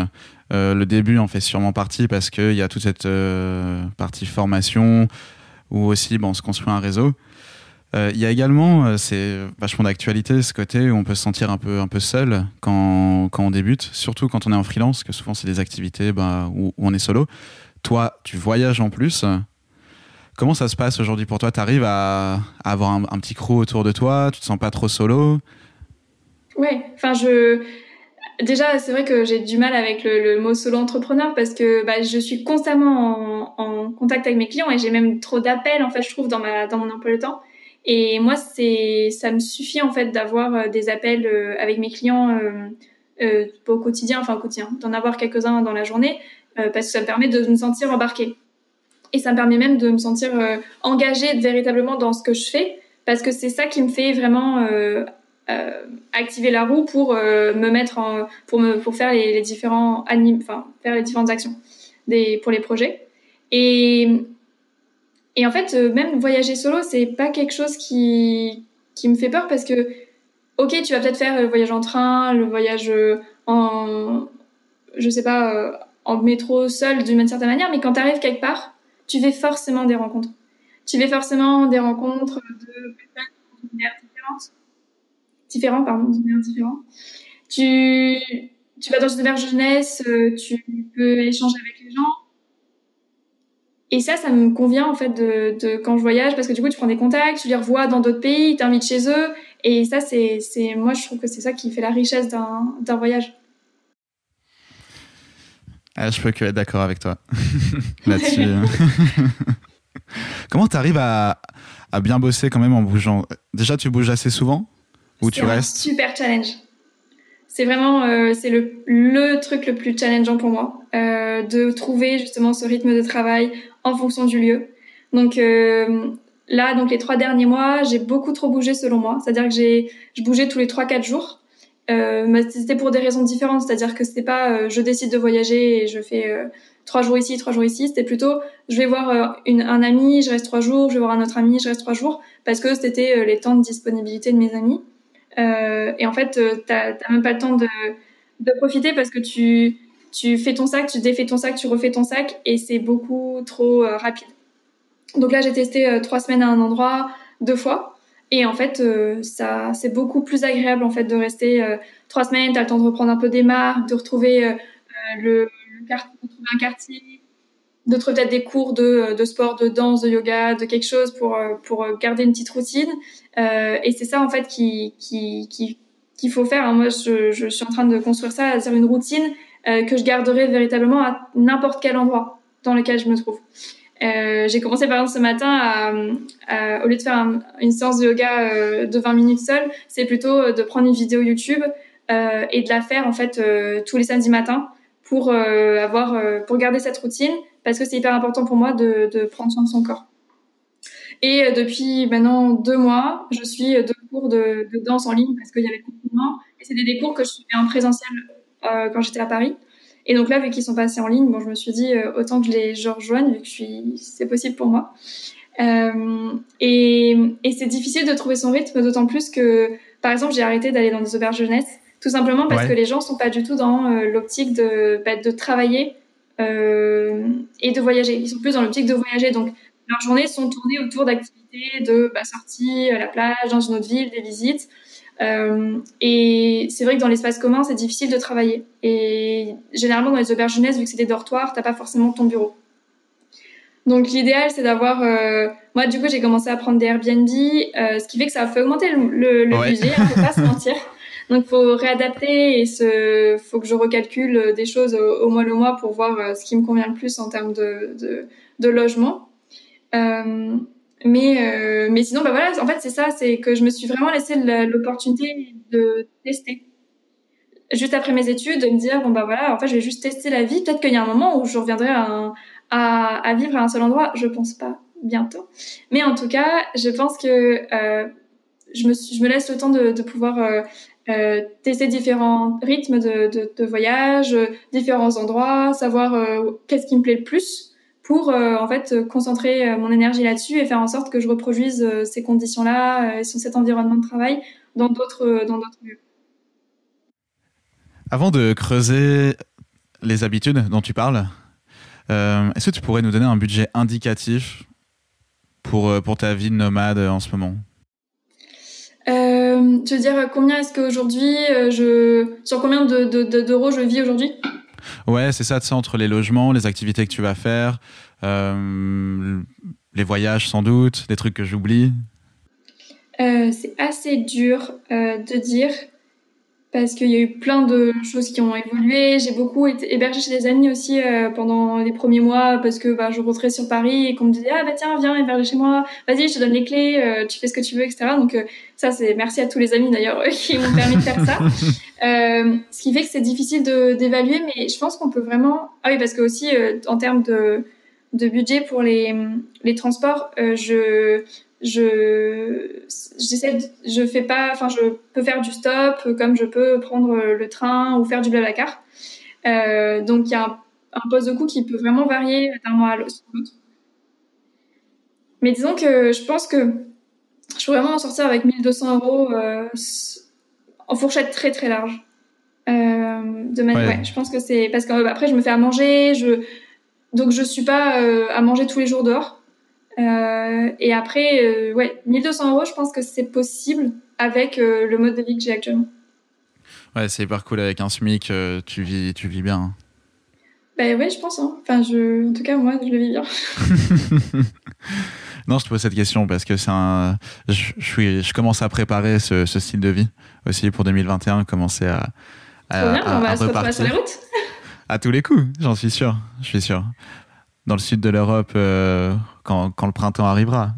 Euh, le début en fait sûrement partie parce qu'il y a toute cette euh, partie formation, ou aussi bon, on se construit un réseau. Euh, il y a également, c'est vachement d'actualité, ce côté où on peut se sentir un peu, un peu seul quand, quand on débute, surtout quand on est en freelance, que souvent c'est des activités bah, où, où, on est solo. Toi, tu voyages en plus. Comment ça se passe aujourd'hui pour toi? Tu arrives à, avoir un, petit crew autour de toi? Tu te sens pas trop solo? Ouais, enfin je Déjà, c'est vrai que j'ai du mal avec le, mot solo entrepreneur parce que bah, je suis constamment en, contact avec mes clients et j'ai même trop d'appels en fait, je trouve dans ma dans mon emploi de temps. Et moi, c'est ça me suffit en fait d'avoir euh, des appels euh, avec mes clients euh, au quotidien, enfin quotidien, d'en avoir quelques-uns dans la journée parce que ça me permet de me sentir embarquée. Et ça me permet même de me sentir euh, engagée véritablement dans ce que je fais parce que c'est ça qui me fait vraiment euh, activer la roue pour euh, me mettre pour me pour faire les, différents anim, enfin faire les différentes actions pour les projets. Et en fait euh, même voyager solo c'est pas quelque chose qui qui me fait peur parce que ok tu vas peut-être faire le voyage en train le voyage en je sais pas en métro seul d'une certaine manière mais quand tu arrives quelque part tu fais forcément des rencontres tu fais forcément des rencontres de personnes différentes différents, pardon, différents. Tu, tu vas dans une auberge jeunesse, euh, tu peux échanger avec les gens. Et ça, ça me convient en fait de, de quand je voyage parce que du coup, tu prends des contacts, tu les revois dans d'autres pays, ils t'invitent chez eux. Et ça, c'est, c'est, moi, je trouve que c'est ça qui fait la richesse d'un, d'un voyage. Ah, je peux que être d'accord avec toi là-dessus. Comment tu arrives à, à bien bosser quand même en bougeant? Déjà, tu bouges assez souvent? Où tu restes? Super challenge. C'est vraiment euh, c'est le, le truc le plus challengeant pour moi euh, de trouver justement ce rythme de travail en fonction du lieu. Donc euh, là, donc les trois derniers mois, j'ai beaucoup trop bougé selon moi. C'est-à-dire que j'ai je bougeais tous les trois quatre jours. Euh, c'était pour des raisons différentes. C'est-à-dire que c'était pas euh, je décide de voyager et je fais euh, trois jours ici, trois jours ici. C'était plutôt je vais voir une, un ami, je reste trois jours. Je vais voir un autre ami, je reste trois jours parce que c'était les temps de disponibilité de mes amis. Euh, et en fait, euh, t'as même pas le temps de, de profiter parce que tu, tu fais ton sac, tu défais ton sac, tu refais ton sac et c'est beaucoup trop euh, rapide. Donc là, j'ai testé euh, trois semaines à un endroit deux fois. Et en fait, euh, c'est beaucoup plus agréable en fait de rester euh, trois semaines. T'as le temps de reprendre un peu des marques, de retrouver euh, le, un quartier, de trouver peut-être des cours de, de sport, de danse, de yoga, de quelque chose pour pour garder une petite routine. Et c'est ça en fait qui qui qui qu'il faut faire. Moi, je, je suis en train de construire ça, c'est une routine que je garderai véritablement à n'importe quel endroit dans lequel je me trouve. Euh, j'ai commencé par exemple ce matin à, à au lieu de faire un, une séance de yoga euh, de 20 minutes seule, c'est plutôt de prendre une vidéo YouTube euh, et de la faire en fait euh, tous les samedis matins pour euh, avoir euh, pour garder cette routine parce que c'est hyper important pour moi de, de prendre soin de son corps. Et euh, depuis maintenant deux mois, je suis deux cours de, de danse en ligne parce qu'il y avait le confinement et c'était des cours que je suivais en présentiel euh, quand j'étais à Paris. Et donc là, vu qu'ils sont passés en ligne, bon, je me suis dit euh, autant que je les je rejoigne vu que je suis, c'est possible pour moi. Euh, et, et c'est difficile de trouver son rythme, d'autant plus que, par exemple, j'ai arrêté d'aller dans des auberges jeunesse, tout simplement parce ouais. que les gens sont pas du tout dans euh, l'optique de, bah, de travailler et de voyager. Ils sont plus dans l'optique de voyager. Donc, leurs journées sont tournées autour d'activités de bah, sortie à la plage, dans une autre ville, des visites. Euh, et c'est vrai que dans l'espace commun, c'est difficile de travailler. Et généralement, dans les auberges jeunesse, vu que c'est des dortoirs, t'as pas forcément ton bureau. Donc l'idéal, c'est d'avoir. Euh, moi, du coup, j'ai commencé à prendre des Airbnb, euh, ce qui fait que ça a fait augmenter le, le, budget, on peut pas se mentir. Donc, faut réadapter et ce, faut que je recalcule des choses au, mois le mois pour voir euh, ce qui me convient le plus en termes de, de, de logement. Euh, mais, euh, mais sinon, bah voilà, en fait, c'est ça, c'est que je me suis vraiment laissé l'opportunité de tester. Juste après mes études, de me dire, bon, bah voilà, en fait, je vais juste tester la vie. Peut-être qu'il y a un moment où je reviendrai à, à, vivre à un seul endroit. Je pense pas bientôt. Mais en tout cas, je pense que euh, je, me suis, je me laisse le temps de, de pouvoir euh, euh tester différents rythmes de, de, de, voyage, différents endroits, savoir euh, qu'est-ce qui me plaît le plus pour euh, en fait concentrer euh, mon énergie là-dessus et faire en sorte que je reproduise euh, ces conditions-là, cet environnement de travail dans d'autres dans d'autres lieux. Avant de creuser les habitudes dont tu parles, est-ce que tu pourrais nous donner un budget indicatif pour, pour ta vie de nomade en ce moment? Euh, Tu veux dire combien est-ce qu'aujourd'hui, je, sur combien d'euros de, de, je vis aujourd'hui? Ouais, c'est ça, tu sais, entre les logements, les activités que tu vas faire, euh, les voyages sans doute, des trucs que j'oublie. Euh, c'est assez dur euh, de dire parce qu'il y a eu plein de choses qui ont évolué. J'ai beaucoup été hébergée chez des amis aussi euh, pendant les premiers mois parce que bah, je rentrais sur Paris et qu'on me disait ah bah tiens viens héberger chez moi, vas-y je te donne les clés, euh, tu fais ce que tu veux etc. Donc euh, ça c'est merci à tous les amis d'ailleurs qui m'ont permis de faire ça. ce qui fait que c'est difficile d'évaluer, mais je pense qu'on peut vraiment ah oui parce que aussi en termes de de budget pour les les transports, je je j'essaie je fais pas enfin je peux faire du stop comme je peux prendre le train ou faire du blablacar euh, donc il y a un, un, poste de coût qui peut vraiment varier d'un mois à l'autre mais disons que je pense que je peux vraiment en sortir avec 1200 euros euh, en fourchette très très large. Euh, de manière ouais. je pense que c'est parce que après je me fais à manger je donc je suis pas euh, à manger tous les jours dehors euh, et après, euh, ouais, 1200 euros, je pense que c'est possible avec euh, le mode de vie que j'ai actuellement. Ouais, c'est hyper cool avec un SMIC, tu vis, tu vis bien. Hein. Bah ouais, je pense. Hein. Enfin, je, en tout cas, moi, je le vis bien. non, je te pose cette question parce que c'est un. Je, je, suis, je commence à préparer ce, ce, style de vie aussi pour 2021, commencer à. à bien, à, on va se retrouver sur les routes. à tous les coups, j'en suis sûr. Je suis sûr dans le sud de l'Europe euh, quand, quand, le printemps arrivera.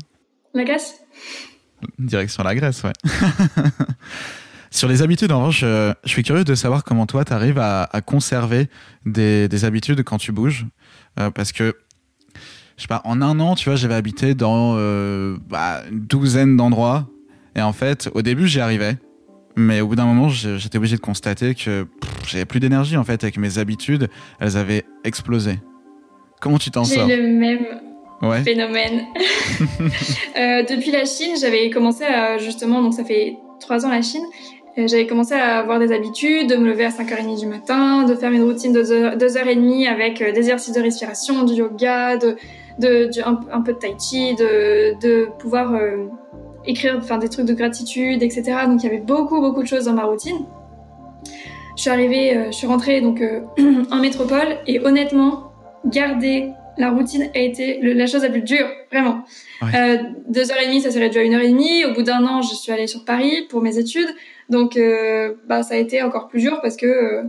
La Grèce? Direction la Grèce, ouais. Sur les habitudes, en revanche, je suis curieux de savoir comment toi, tu arrives à, à, conserver des, des, habitudes quand tu bouges. Euh, parce que, je sais pas, en un an, tu vois, j'avais habité dans euh, bah, une douzaine d'endroits. Et en fait, au début, j'y arrivais. Mais au bout d'un moment, j'étais obligé de constater que j'avais plus d'énergie, en fait, avec mes habitudes. Elles avaient explosé. Comment tu t'en sors J'ai le même phénomène. euh, depuis la Chine, j'avais commencé à justement, donc ça fait trois ans la Chine, euh, j'avais commencé à avoir des habitudes, de me lever à 5h30 du matin, de faire une routine de 2h30 avec euh, des exercices de respiration, du yoga, de, de, un, peu de tai chi, de, de pouvoir euh, écrire enfin, des trucs de gratitude, etc. Donc il y avait beaucoup, beaucoup de choses dans ma routine. Je suis arrivée, euh, je suis rentrée donc en métropole et honnêtement, garder la routine a été la chose la plus dure, vraiment. Euh, deux heures et demie, ça s'est réduit à une heure et demie. Au bout d'un an, je suis allée sur Paris pour mes études, donc euh, bah ça a été encore plus dur parce que euh,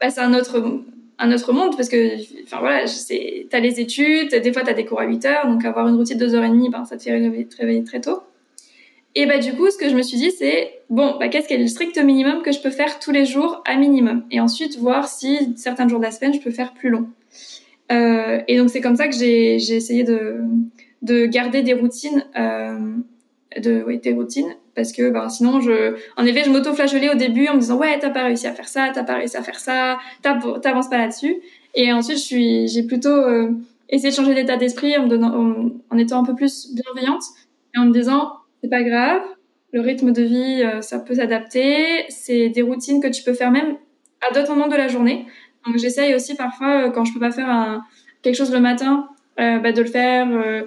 bah, c'est un autre un autre monde parce que enfin voilà, c'est t'as les études, des fois t'as des cours à 8 heures, donc avoir une routine de deux heures et demie, ben ça te fait réveiller, réveiller très tôt. Et bah du coup, ce que je me suis dit, c'est bon, bah qu'est-ce qu'est le strict minimum que je peux faire tous les jours à minimum, et ensuite voir si certains jours de la semaine je peux faire plus long. Euh, et donc c'est comme ça que j'ai essayé de, de garder des routines, euh, de, oui, des routines, parce que ben, sinon, je, en effet, je m'auto-flageolais au début en me disant ouais, t'as pas réussi à faire ça, t'as pas réussi à faire ça, t'avances pas là-dessus. Et ensuite, j'ai plutôt euh, essayé de changer d'état d'esprit en, en, étant un peu plus bienveillante et en me disant c'est pas grave, le rythme de vie, euh, ça peut s'adapter, c'est des routines que tu peux faire même à d'autres moments de la journée. Donc j'essaye aussi parfois, euh, quand je peux pas faire quelque chose le matin, euh, bah, de le faire euh,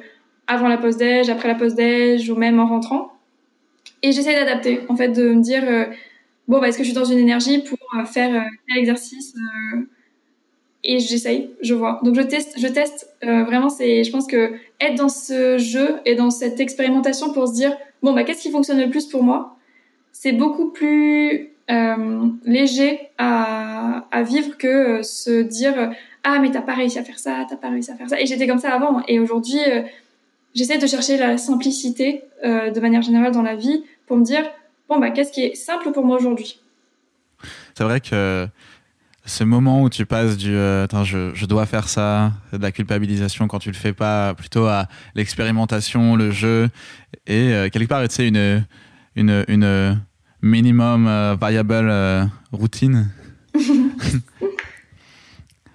avant la pause déj, après la pause déj ou même en rentrant. Et j'essaie d'adapter, en fait, de me dire bon, bah, est-ce que je suis dans une énergie pour faire tel exercice et j'essaye, je vois. Donc je teste, je teste. vraiment, je pense que être dans ce jeu et dans cette expérimentation pour se dire bon bah qu'est-ce qui fonctionne le plus pour moi, c'est beaucoup plus euh, léger à, vivre que euh, se dire ah mais t'as pas réussi à faire ça, t'as pas réussi à faire ça. Et j'étais comme ça avant. Et aujourd'hui, euh, j'essaie de chercher la simplicité de manière générale dans la vie pour me dire bon bah qu'est-ce qui est simple pour moi aujourd'hui? C'est vrai que ce moment où tu passes du je, dois faire ça, de la culpabilisation quand tu le fais pas, plutôt à l'expérimentation, le jeu, et quelque part, tu sais, une, une minimum euh, variable euh, routine.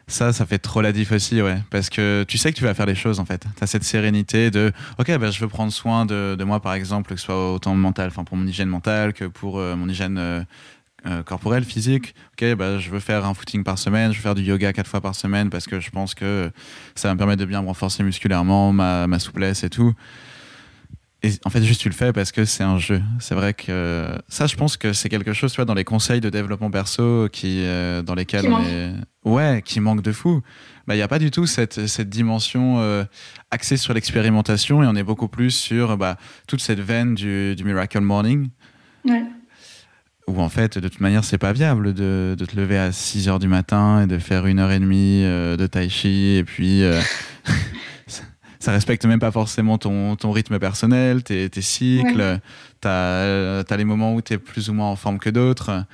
ça, ça fait trop la diff aussi, ouais. Parce que tu sais que tu vas faire les choses, en fait. Tu as cette sérénité de, OK, bah, je veux prendre soin de, de, moi, par exemple, que ce soit autant mental, enfin, pour mon hygiène mentale que pour euh, mon hygiène corporelle, physique. OK, bah, je veux faire un footing par semaine, je veux faire du yoga quatre fois par semaine parce que je pense que ça va me permettre de bien me renforcer musculairement, ma, ma souplesse et tout en fait, juste tu le fais parce que c'est un jeu. C'est vrai que ça, je pense que c'est quelque chose, tu vois, dans les conseils de développement perso qui, euh, dans lesquels on est. Ouais, qui manque de fou. Bah, il n'y a pas du tout cette, cette dimension euh, axée sur l'expérimentation et on est beaucoup plus sur bah, toute cette veine du, du Miracle Morning. Ouais. Où en fait, de toute manière, c'est pas viable de, de, te lever à 6 heures du matin et de faire une heure et demie euh, de tai chi et puis ça respecte même pas forcément ton, ton rythme personnel, tes, tes cycles. Tu as, les moments où tu es plus ou moins en forme que d'autres.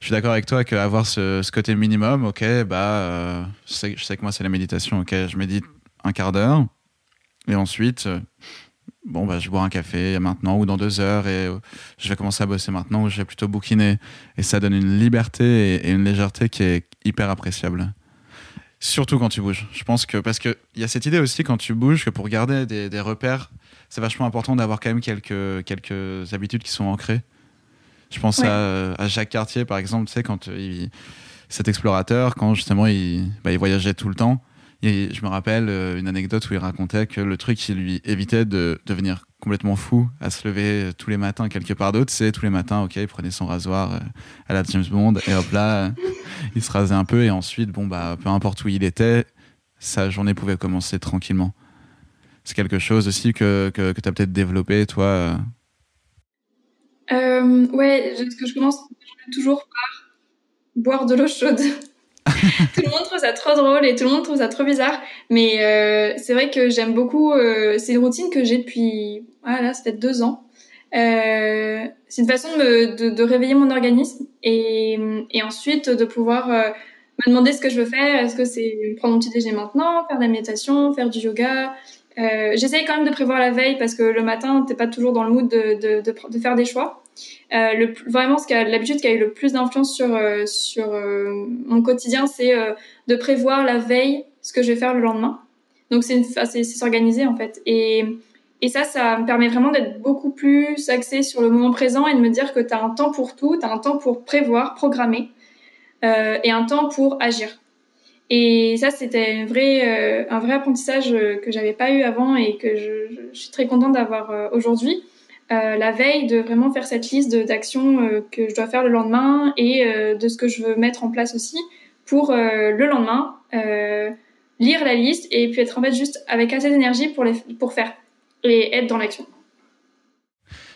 Je suis d'accord avec toi qu'avoir ce, ce côté minimum, ok, bah, euh, je, sais, je, sais, que moi, c'est la méditation, ok, je médite un quart d'heure. Et ensuite, euh, bon, bah, je bois un café maintenant ou dans deux heures et euh, je vais commencer à bosser maintenant ou je vais plutôt bouquiner. Et ça donne une liberté et une légèreté qui est hyper appréciable. Surtout quand tu bouges. Je pense que parce qu'il y a cette idée aussi quand tu bouges que pour garder des, des repères, c'est vachement important d'avoir quand même quelques, quelques habitudes qui sont ancrées. Je pense à, à, Jacques Cartier par exemple, tu sais, quand il, cet explorateur, quand justement il, bah, il voyageait tout le temps. Et je me rappelle euh, une anecdote où il racontait que le truc qui lui évitait de devenir complètement fou à se lever tous les matins quelque part d'autre, c'est tous les matins, ok, il prenait son rasoir euh, à la James Bond et hop là, euh, il se rasait un peu et ensuite, bon bah, peu importe où il était, sa journée pouvait commencer tranquillement. C'est quelque chose aussi que, que, que tu as peut-être développé, toi euh, Ouais, ce que je commence toujours par boire de l'eau chaude. tout le monde trouve ça trop drôle et tout le monde trouve ça trop bizarre. Mais euh, c'est vrai que j'aime beaucoup. Euh, c'est une routine que j'ai depuis, voilà, ça fait deux ans. Euh, c'est une façon de, réveiller mon organisme et, ensuite de pouvoir euh, me demander ce que je veux faire. Est-ce que c'est prendre mon petit déjeuner maintenant, faire de la méditation, faire du yoga? J'essaye quand même de prévoir la veille parce que le matin, t'es pas toujours dans le mood de faire des choix. Euh, vraiment, l'habitude qui a eu le plus d'influence sur euh, euh, mon quotidien, c'est de prévoir la veille ce que je vais faire le lendemain. Donc c'est s'organiser en fait. Et ça, ça me permet vraiment d'être beaucoup plus axé sur le moment présent et de me dire que tu as un temps pour tout, tu as un temps pour prévoir, programmer et un temps pour agir. Et ça, c'était un vrai, apprentissage que j'avais pas eu avant et que je suis très contente d'avoir aujourd'hui. Euh, la veille de vraiment faire cette liste d'actions euh, que je dois faire le lendemain et euh, de ce que je veux mettre en place aussi pour le lendemain lire la liste et puis être en fait juste avec assez d'énergie pour, les, pour faire et être dans l'action.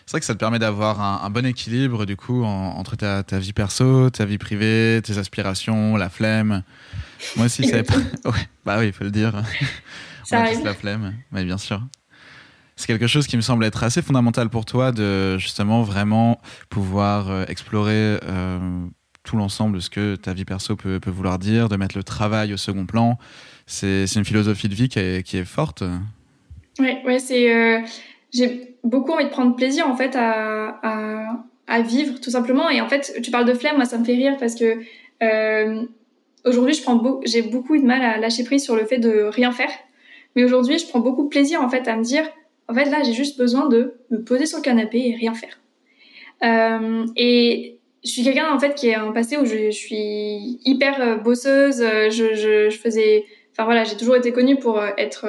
C'est vrai que ça te permet d'avoir un, bon équilibre du coup entre ta, ta, vie perso, ta vie privée, tes aspirations, la flemme. Moi aussi, ça. ouais, bah oui, il faut le dire. Ça arrive. la flemme, mais bien sûr c'est quelque chose qui me semble être assez fondamental pour toi de justement vraiment pouvoir euh, explorer euh, tout l'ensemble de ce que ta vie perso peut, vouloir dire, de mettre le travail au second plan. C'est une philosophie de vie qui est, forte. Oui, ouais, c'est. Euh, j'ai beaucoup envie de prendre plaisir en fait à, vivre tout simplement. Et en fait, tu parles de flemme, moi ça me fait rire parce que aujourd'hui, je j'ai beaucoup de mal à lâcher prise sur le fait de rien faire. Mais aujourd'hui, je prends beaucoup de plaisir en fait à me dire en fait, là, j'ai juste besoin de me poser sur le canapé et rien faire. Euh, et je suis quelqu'un en fait qui a un passé où je, suis hyper euh, bosseuse. Euh, je, je, je faisais, enfin voilà, j'ai toujours été connue pour euh, être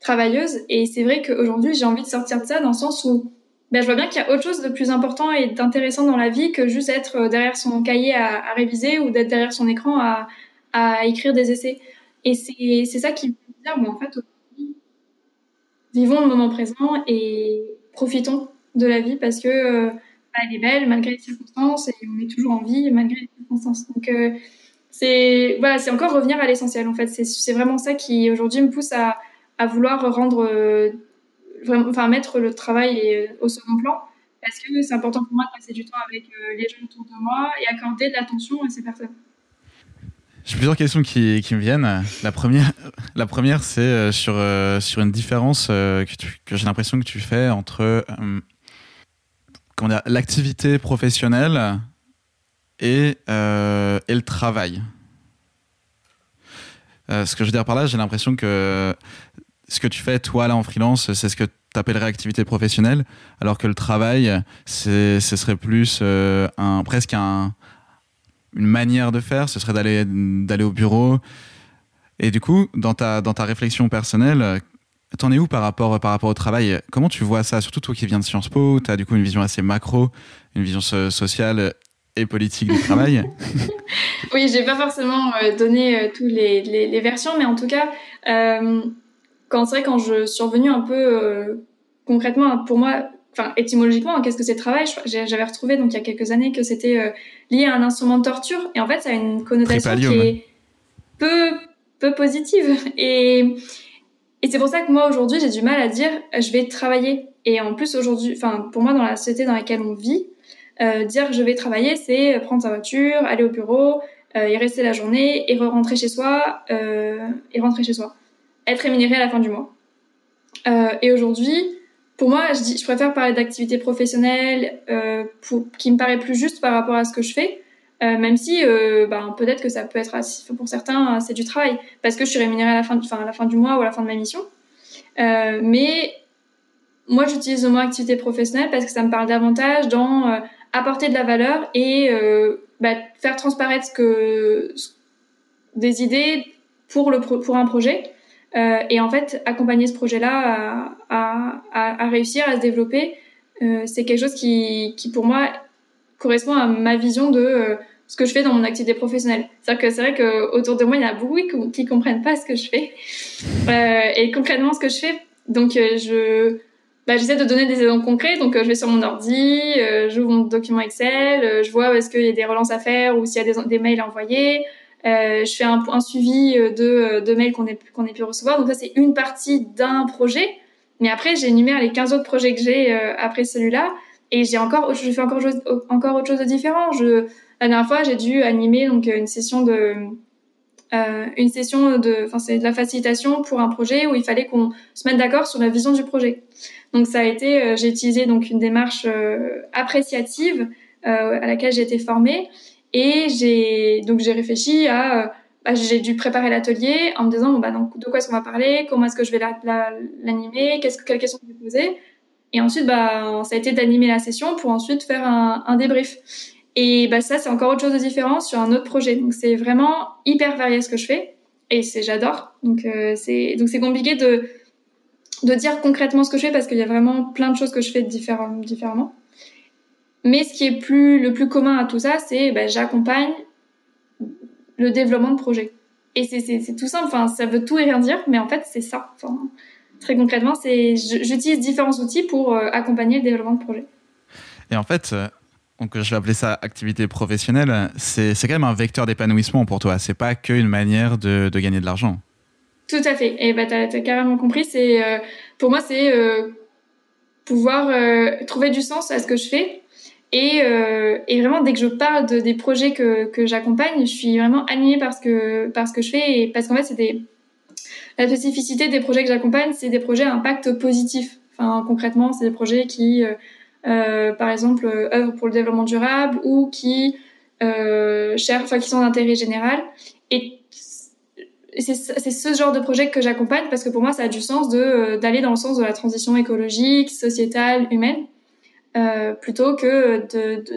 travailleuse. Et c'est vrai qu'aujourd'hui, j'ai envie de sortir de ça dans le sens où ben, je vois bien qu'il y a autre chose de plus important et d'intéressant dans la vie que juste être derrière son cahier à, réviser ou d'être derrière son écran à, à écrire des essais. Et c'est ça qui me dire, bon, en fait, vivons le moment présent et profitons de la vie parce que euh, elle est belle malgré les circonstances et on est toujours en vie malgré les circonstances. Donc euh, c'est voilà, c'est encore revenir à l'essentiel en fait. C'est vraiment ça qui aujourd'hui me pousse à, à vouloir rendre euh, enfin mettre le travail au second plan parce que c'est important pour moi de passer du temps avec les gens autour de moi et accorder de l'attention à ces personnes. J'ai plusieurs questions qui, qui, me viennent. La première, la première c'est sur, sur une différence que, que j'ai l'impression que tu fais entre l'activité professionnelle et, euh, et, le travail. Euh, ce que je veux dire par là, j'ai l'impression que ce que tu fais, toi, là, en freelance, c'est ce que tu appellerais activité professionnelle, alors que le travail, ce serait plus euh, un, presque un, une manière de faire, ce serait d'aller au bureau. Et du coup, dans ta, dans ta réflexion personnelle, T'en es où par rapport, par rapport au travail? Comment tu vois ça? Surtout toi qui viens de Sciences Po, tu as du coup une vision assez macro, une vision sociale et politique du travail. oui, j'ai pas forcément euh, donné euh, toutes les, les, versions, mais en tout cas, euh, quand c'est vrai quand je suis revenue un peu concrètement pour moi, enfin étymologiquement, qu'est-ce que c'est travail? J'avais retrouvé donc il y a quelques années que c'était lié à un instrument de torture, et en fait ça a une connotation qui est peu peu positive. Et et c'est pour ça que moi aujourd'hui j'ai du mal à dire euh, je vais travailler. Et en plus aujourd'hui, enfin pour moi dans la société dans laquelle on vit, euh, dire je vais travailler c'est prendre sa voiture, aller au bureau, euh, y rester la journée et re rentrer chez soi euh, et rentrer chez soi, être rémunéré à la fin du mois. Euh, et aujourd'hui, pour moi, je, dis, je préfère parler d'activité professionnelle euh, pour, qui me paraît plus juste par rapport à ce que je fais. Euh, même si euh, ben, peut-être que ça peut être pour certains c'est du travail parce que je suis rémunérée à la fin, enfin, à la fin du mois ou à la fin de ma mission. Euh, mais moi j'utilise le mot activité professionnelle parce que ça me parle davantage dans euh, apporter de la valeur et bah, faire transparaître ce que, des idées pour, le pour un projet et en fait accompagner ce projet-là à, réussir à se développer. c'est quelque chose qui, qui pour moi correspond à ma vision de euh, ce que je fais dans mon activité professionnelle. C'est-à-dire que c'est vrai qu'autour de moi, il y a beaucoup qui, ne comprennent pas ce que je fais euh, et concrètement ce que je fais. Donc, euh, je, bah, j'essaie de donner des exemples concrets. Donc, je vais sur mon ordi, j'ouvre mon document Excel, je vois est-ce qu'il y a des relances à faire ou s'il y a des mails à envoyer. Je fais un, un suivi de, de mails qu'on ait, qu'on ait pu recevoir. Donc, ça, c'est une partie d'un projet. Mais après, j'énumère les 15 autres projets que j'ai après celui-là. Et j'ai encore, je fais encore, encore autre chose de différent. Je, la dernière fois, j'ai dû animer donc une session de, euh, une session de, enfin c'est de la facilitation pour un projet où il fallait qu'on se mette d'accord sur la vision du projet. Donc ça a été, euh, j'ai utilisé donc une démarche euh, appréciative euh, à laquelle j'ai été formée et j'ai donc j'ai réfléchi à bah, j'ai dû préparer l'atelier en me disant bon, bah donc de quoi est-ce qu'on va parler, comment est-ce que je vais l'animer, quelles questions je vais poser? Et ensuite, bah, ça a été d'animer la session pour ensuite faire un, débrief. Et bah, ça, c'est encore autre chose de différent sur un autre projet. Donc, c'est vraiment hyper varié ce que je fais. Et c'est, j'adore. Donc, euh, c'est, donc c'est compliqué de, de dire concrètement ce que je fais parce qu'il y a vraiment plein de choses que je fais différemment. Mais ce qui est plus, le plus commun à tout ça, c'est, bah, j'accompagne le développement de projet. Et c'est, tout simple. Enfin, ça veut tout et rien dire, mais en fait, c'est ça. Enfin, Très concrètement, j'utilise différents outils pour euh, accompagner le développement de projet. Et en fait, euh, donc je vais appeler ça activité professionnelle, c'est quand même un vecteur d'épanouissement pour toi. C'est pas qu'une manière de, de, gagner de l'argent. Tout à fait. Et bah, tu as, carrément compris. C'est euh, Pour moi, c'est pouvoir trouver du sens à ce que je fais. Et, et vraiment, dès que je parle de, des projets que, que j'accompagne, je suis vraiment animée par ce que, par ce que je fais. Et parce qu'en fait, c'est des la spécificité des projets que j'accompagne, c'est des projets à impact positif. Enfin, concrètement, c'est des projets qui, euh, euh par exemple, euh, œuvrent pour le développement durable ou qui euh, cherchent, enfin, qui sont d'intérêt général. Et c'est ce genre de projet que j'accompagne parce que pour moi, ça a du sens euh, d'aller dans le sens de la transition écologique, sociétale, humaine, euh, plutôt que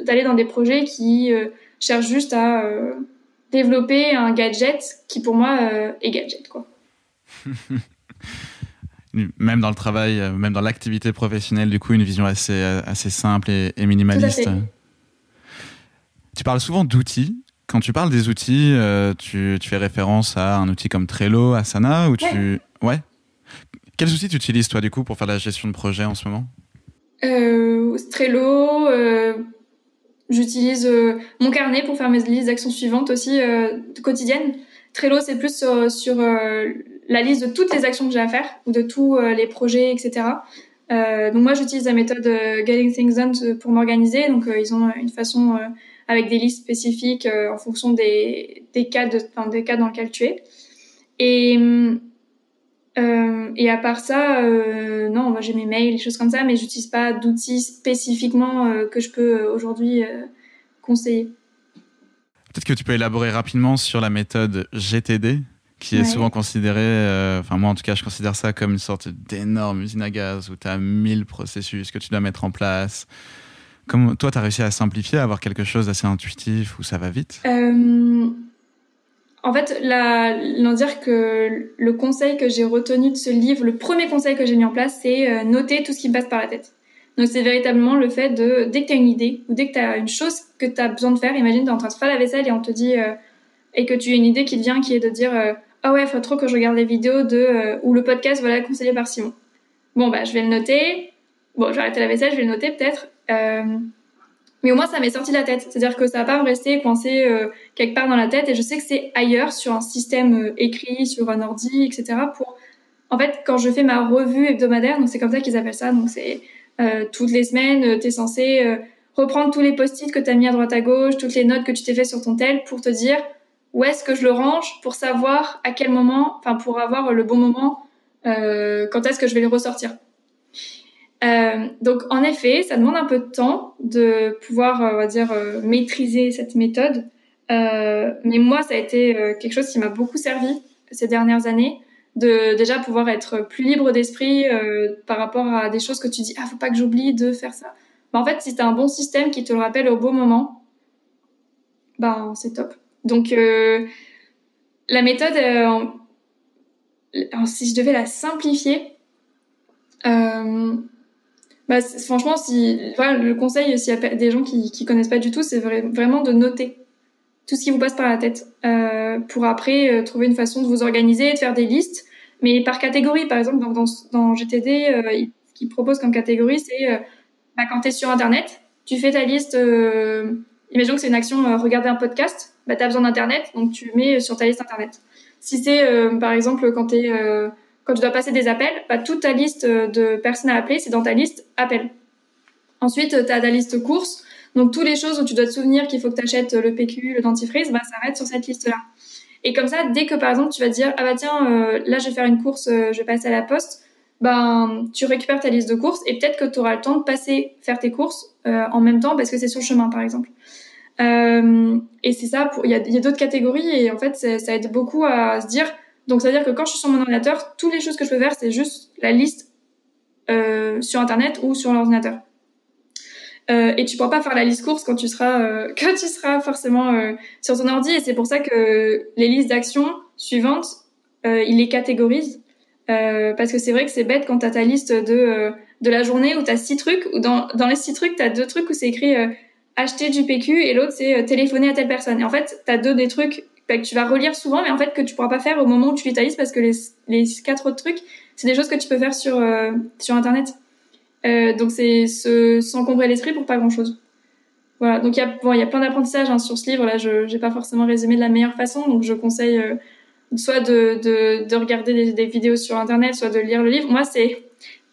d'aller dans des projets qui cherchent juste à développer un gadget qui, pour moi, est gadget, quoi. même dans le travail, euh, même dans l'activité professionnelle, du coup, une vision assez, euh, assez simple et, minimaliste. Tu parles souvent d'outils. Quand tu parles des outils, euh, tu, tu, fais référence à un outil comme Trello, Asana, ou tu... Ouais. Quels outils tu utilises, toi, du coup, pour faire la gestion de projet en ce moment? Trello, j'utilise mon carnet pour faire mes listes d'actions suivantes aussi quotidiennes. Trello, c'est plus sur, la liste de toutes les actions que j'ai à faire, de tous euh, les projets, etc. Euh, donc moi, j'utilise la méthode euh, Getting Things Done pour m'organiser. Donc ils ont une façon avec des listes spécifiques en fonction des, des cas de, enfin, des cas dans lesquels tu es. Et et à part ça, non, moi j'ai mes mails, des choses comme ça, mais j'utilise pas d'outils spécifiquement que je peux aujourd'hui conseiller. Peut-être que tu peux élaborer rapidement sur la méthode GTD, qui est souvent considéré, euh, enfin moi en tout cas je considère ça comme une sorte d'énorme usine à gaz où tu as mille processus que tu dois mettre en place. Comme toi, tu as réussi à simplifier, à avoir quelque chose d'assez intuitif où ça va vite? Euh, En fait, la, dire que le conseil que j'ai retenu de ce livre, le premier conseil que j'ai mis en place, c'est euh, noter tout ce qui me passe par la tête. Donc c'est véritablement le fait de, dès que tu as une idée ou dès que tu as une chose que tu as besoin de faire, imagine tu es en train de faire la vaisselle et on te dit, et que tu as une idée qui te vient qui est de dire ah ouais, faut trop que je regarde les vidéos de euh, ou le podcast voilà conseillé par Simon. Bon bah je vais le noter. Bon, je vais arrêter la vaisselle, je vais le noter peut-être. Euh, mais au moins ça m'est sorti de la tête. C'est-à-dire que ça va pas me rester coincé euh, quelque part dans la tête et je sais que c'est ailleurs sur un système écrit, sur un ordi, etc. Pour en fait quand je fais ma revue hebdomadaire, donc c'est comme ça qu'ils appellent ça. Donc c'est toutes les semaines, tu es censé reprendre tous les post-it que tu as mis à droite à gauche, toutes les notes que tu t'es fait sur ton tel pour te dire où est-ce que je le range pour savoir à quel moment, enfin pour avoir le bon moment, euh, quand est-ce que je vais le ressortir. Euh, donc en effet, ça demande un peu de temps de pouvoir, on va dire, euh, maîtriser cette méthode. Euh, mais moi, ça a été euh, quelque chose qui m'a beaucoup servi ces dernières années, de déjà pouvoir être plus libre d'esprit par rapport à des choses que tu dis, ah, faut pas que j'oublie de faire ça. Mais en fait, si tu un bon système qui te le rappelle au bon moment, ben c'est top. Donc, euh, la méthode, euh, si je devais la simplifier, euh, bah, franchement, si, voilà, le conseil, s'il y a des gens qui, qui connaissent pas du tout, c'est vraiment de noter tout ce qui vous passe par la tête euh, pour après euh, trouver une façon de vous organiser, de faire des listes, mais par catégorie. Par exemple, dans, dans, GTD, euh, ce qu'ils proposent comme catégorie, c'est bah, quand tu es sur Internet, tu fais ta liste. imaginons que c'est une action regarder un podcast bah, tu as besoin d'Internet, donc tu mets sur ta liste Internet. Si c'est, euh, par exemple, quand, es, euh, quand tu dois passer des appels, bah, toute ta liste de personnes à appeler, c'est dans ta liste appel. Ensuite, tu as ta liste courses. Donc, toutes les choses où tu dois te souvenir qu'il faut que tu achètes le PQ, le dentifrice, bah, ça va sur cette liste-là. Et comme ça, dès que, par exemple, tu vas te dire, ah bah tiens, euh, là, je vais faire une course, je vais passer à la poste, ben, tu récupères ta liste de courses et peut-être que tu auras le temps de passer faire tes courses en même temps parce que c'est sur le chemin, par exemple. Euh, et c'est ça, il y y a d'autres catégories et en fait, ça aide beaucoup à se dire. Donc, c'est-à-dire que quand je suis sur mon ordinateur, toutes les choses que je peux faire, c'est juste la liste euh, sur Internet ou sur l'ordinateur. Euh, et tu pourras pas faire la liste course quand tu seras euh, quand tu seras forcément euh, sur ton ordi. Et c'est pour ça que les listes d'actions suivantes, euh, il les catégorise. parce que c'est vrai que c'est bête quand tu as ta liste de, de la journée où tu as six trucs, ou dans, dans les six trucs, tu as deux trucs où c'est écrit acheter du PQ et l'autre c'est euh, téléphoner à telle personne. Et en fait, tu as deux des trucs que tu vas relire souvent, mais en fait que tu pourras pas faire au moment où tu les parce que les, les quatre autres trucs, c'est des choses que tu peux faire sur, euh, sur Internet. Euh, donc c'est s'encombrer l'esprit pour pas grand-chose. Voilà, donc il y, a, bon, y a plein d'apprentissages hein, sur ce livre. Là, je n'ai pas forcément résumé de la meilleure façon, donc je conseille euh, soit de, de, de regarder des, vidéos sur Internet, soit de lire le livre. Moi, c'est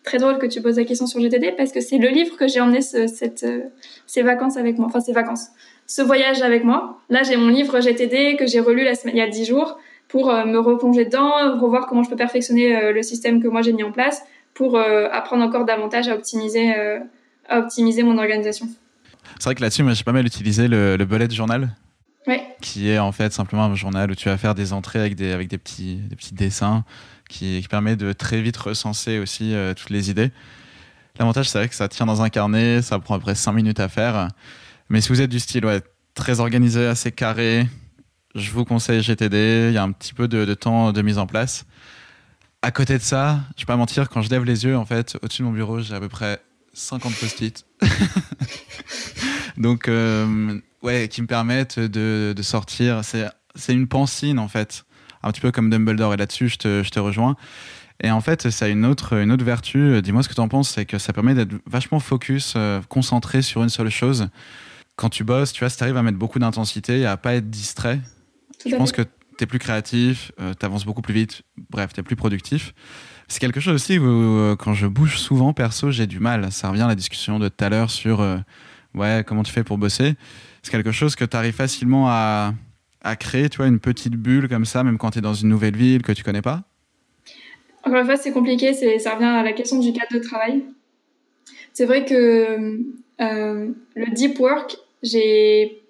très drôle que tu poses la question sur GTD parce que c'est le livre que j'ai emmené ce, cette, ces vacances avec moi. Enfin, ces vacances. Ce voyage avec moi. Là, j'ai mon livre GTD que j'ai relu la semaine, il y a dix jours pour euh, me replonger dedans, revoir comment je peux perfectionner euh, le système que moi j'ai mis en place pour apprendre encore davantage à optimiser, à optimiser mon organisation. C'est vrai que là-dessus, moi, j'ai pas mal utilisé le, le bullet journal. Ouais. Qui est en fait simplement un journal où tu vas faire des entrées avec des, avec des, petits, des petits dessins qui, permet de très vite recenser aussi euh, toutes les idées. L'avantage, c'est vrai que ça tient dans un carnet, ça prend à peu près 5 minutes à faire. Mais si vous êtes du style ouais, très organisé, assez carré, je vous conseille GTD. Il y a un petit peu de, temps de mise en place. À côté de ça, je vais pas mentir, quand je lève les yeux, en fait, au-dessus de mon bureau, j'ai à peu près 50 post-it. Donc, euh, ouais, qui me permettent de, sortir. C'est une pensine, en fait. Un petit peu comme Dumbledore. Et là-dessus, je te, je te rejoins. Et en fait, ça a une autre, une autre vertu. Dis-moi ce que tu en penses. C'est que ça permet d'être vachement focus, euh, concentré sur une seule chose. Quand tu bosses, tu vois, si tu arrives à mettre beaucoup d'intensité et à pas être distrait, je pense que tu es plus créatif, euh, tu avances beaucoup plus vite, bref, tu es plus productif. C'est quelque chose aussi où, euh, quand je bouge souvent, perso, j'ai du mal. Ça revient à la discussion de tout à l'heure sur euh, ouais, comment tu fais pour bosser. C'est quelque chose que tu arrives facilement à, à, créer, tu vois, une petite bulle comme ça, même quand tu es dans une nouvelle ville que tu connais pas. Encore une fois, c'est compliqué. Ça revient à la question du cadre de travail. C'est vrai que euh, le deep work, j'ai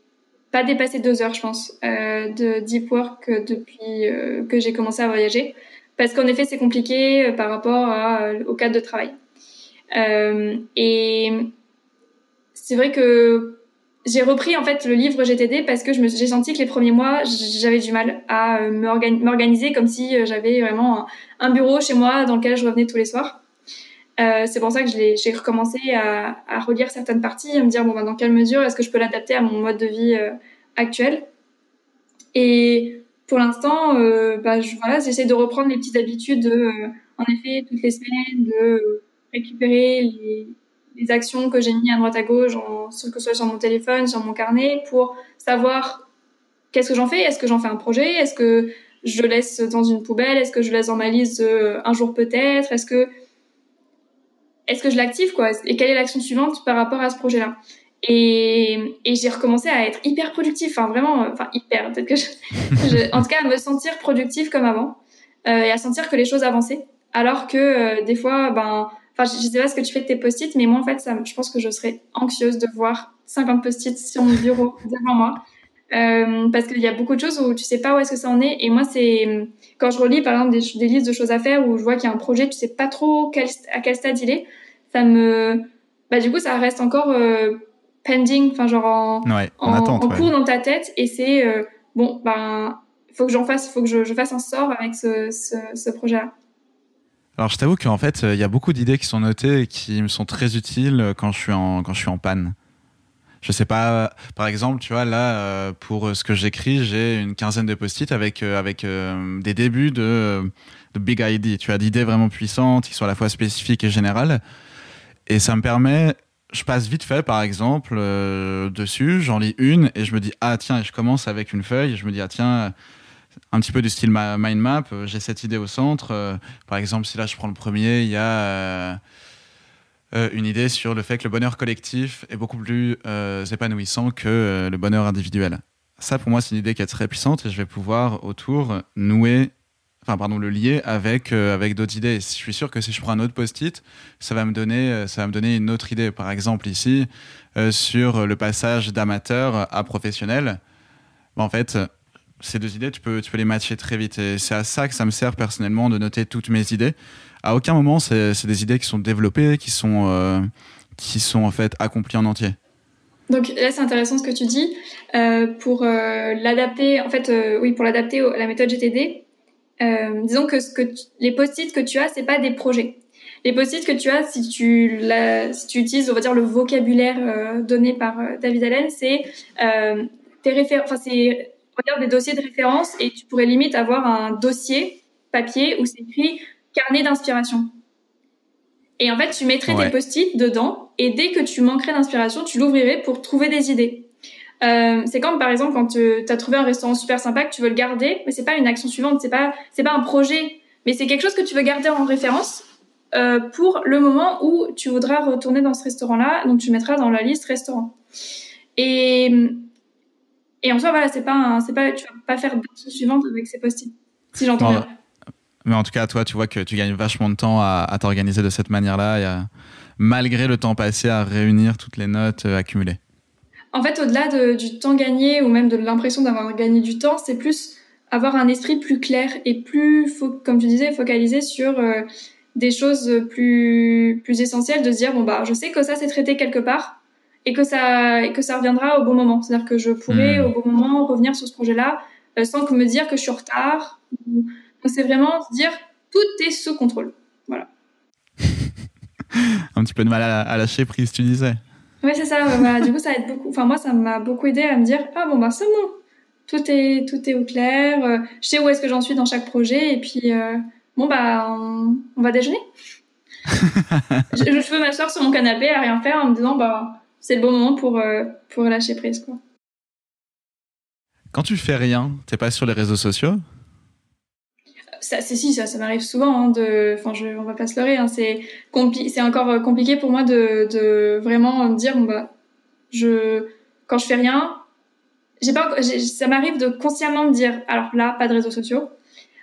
pas dépassé deux heures, je pense, euh, de deep work depuis euh, que j'ai commencé à voyager. Parce qu'en effet, c'est compliqué euh, par rapport au cadre de travail. et c'est vrai que j'ai repris en fait le livre GTD parce que j'ai senti que les premiers mois, j'avais du mal à m'organiser comme si j'avais vraiment un, bureau chez moi dans lequel je revenais tous les soirs. Euh, c'est pour ça que j'ai recommencé à, à, relire certaines parties, à me dire bon, bah, dans quelle mesure est-ce que je peux l'adapter à mon mode de vie euh, actuel. Et pour l'instant, euh, bah, voilà, j'essaie de reprendre les petites habitudes de, euh, en effet, toutes les semaines, de récupérer les, les actions que j'ai mis à droite à gauche, en, que ce soit sur mon téléphone, sur mon carnet, pour savoir qu'est-ce que j'en fais. Est-ce que j'en fais un projet? Est-ce que je laisse dans une poubelle? Est-ce que je laisse dans ma liste un jour peut-être? Est-ce que est-ce que je l'active quoi? Et quelle est l'action suivante par rapport à ce projet-là? Et, et j'ai recommencé à être hyper productif, enfin vraiment, euh, enfin hyper, peut-être que je, en tout cas à me sentir productif comme avant euh, et à sentir que les choses avançaient. Alors que euh, des fois, ben, enfin je, sais pas ce que tu fais de tes post-it, mais moi en fait, ça, je pense que je serais anxieuse de voir 50 post-it sur mon bureau devant moi. Euh, parce qu'il y a beaucoup de choses où tu sais pas où est-ce que ça en est. Et moi, c'est quand je relis par exemple des, des, listes de choses à faire où je vois qu'il y a un projet, tu sais pas trop quel, à quel stade il est, ça me, bah du coup, ça reste encore euh, pending, enfin genre en, en, cours dans ta tête. Et c'est euh, bon, ben faut que j'en fasse, faut que je, je, fasse un sort avec ce, ce, ce projet-là. Alors je t'avoue qu'en fait, il y a beaucoup d'idées qui sont notées et qui me sont très utiles quand je suis en, quand je suis en panne. Je sais pas, par exemple, tu vois, là, euh, pour ce que j'écris, j'ai une quinzaine de post-it avec, euh, avec euh, des débuts de, big ID, tu vois, d'idées vraiment puissantes qui sont à la fois spécifiques et générales. Et ça me permet, je passe vite fait, par exemple, dessus, j'en lis une et je me dis, ah tiens, je commence avec une feuille, je me dis, ah tiens, un petit peu du style mind map, j'ai cette idée au centre. par exemple, si là je prends le premier, il y a euh, une idée sur le fait que le bonheur collectif est beaucoup plus euh, épanouissant que euh, le bonheur individuel. Ça, pour moi, c'est une idée qui est très puissante et je vais pouvoir autour nouer, enfin, pardon, le lier avec, avec d'autres idées. je suis sûr que si je prends un autre post-it, ça, va me donner, ça va me donner une autre idée. Par exemple, ici, sur le passage d'amateur à professionnel, bah, en fait, ces deux idées, tu peux, tu peux les matcher très vite. Et c'est à ça que ça me sert personnellement de noter toutes mes idées à aucun moment, c'est des idées qui sont développées, qui sont, euh, qui sont en fait accomplies en entier. Donc là, c'est intéressant ce que tu dis. Euh, pour euh, l'adapter, en fait, oui, pour l'adapter à la méthode GTD, disons que, les post-it que tu as, c'est pas des projets. Les post-it que tu as, si tu, si tu utilises, on va dire, le vocabulaire donné par David Allen, c'est tes références, c'est des dossiers de référence et tu pourrais limite avoir un dossier papier où c'est écrit carnet d'inspiration. Et en fait, tu mettrais tes post-it dedans et dès que tu manquerais d'inspiration, tu l'ouvrirais pour trouver des idées. Euh, c'est comme par exemple quand tu as trouvé un restaurant super sympa que tu veux le garder, mais c'est pas une action suivante, c'est pas c'est pas un projet, mais c'est quelque chose que tu veux garder en référence euh, pour le moment où tu voudras retourner dans ce restaurant-là, donc tu mettras dans la liste restaurant. Et et en soi voilà, c'est pas c'est pas tu vas pas faire d'action suivante avec ces post-it, si j'entends bien. Mais en tout cas, toi, tu vois que tu gagnes vachement de temps à, t'organiser de cette manière-là, malgré le temps passé à réunir toutes les notes euh, accumulées. En fait, au-delà du temps gagné ou même de l'impression d'avoir gagné du temps, c'est plus avoir un esprit plus clair et plus, comme tu disais, focalisé sur euh, des choses plus, plus essentielles, de se dire, bon, bah, je sais que ça, c'est traité quelque part et que ça, et que ça reviendra au bon moment. C'est-à-dire que je pourrai, hmm. au bon moment, revenir sur ce projet-là euh, sans que me dire que je suis en retard. Donc c'est vraiment se dire tout est sous contrôle. Voilà. Un petit peu de mal à, lâcher prise, tu disais. Oui, c'est ça. Du coup, ça aide beaucoup. Enfin, moi, ça m'a beaucoup aidé à me dire ah bon bah c'est bon, tout est tout est au clair. Euh, je sais où est-ce que j'en suis dans chaque projet et puis euh, bon bah on, va déjeuner. je, je, peux m'asseoir sur mon canapé à rien faire en me disant bah c'est le bon moment pour euh, pour lâcher prise quoi. Quand tu fais rien, t'es pas sur les réseaux sociaux? Ça, c'est si, ça, ça m'arrive souvent. Hein, de, enfin, je, on va pas se leurrer. Hein, c'est c'est encore euh, compliqué pour moi de, de vraiment me dire, bon bah, je, quand je fais rien, j'ai pas, ça m'arrive de consciemment me dire, alors là, pas de réseaux sociaux.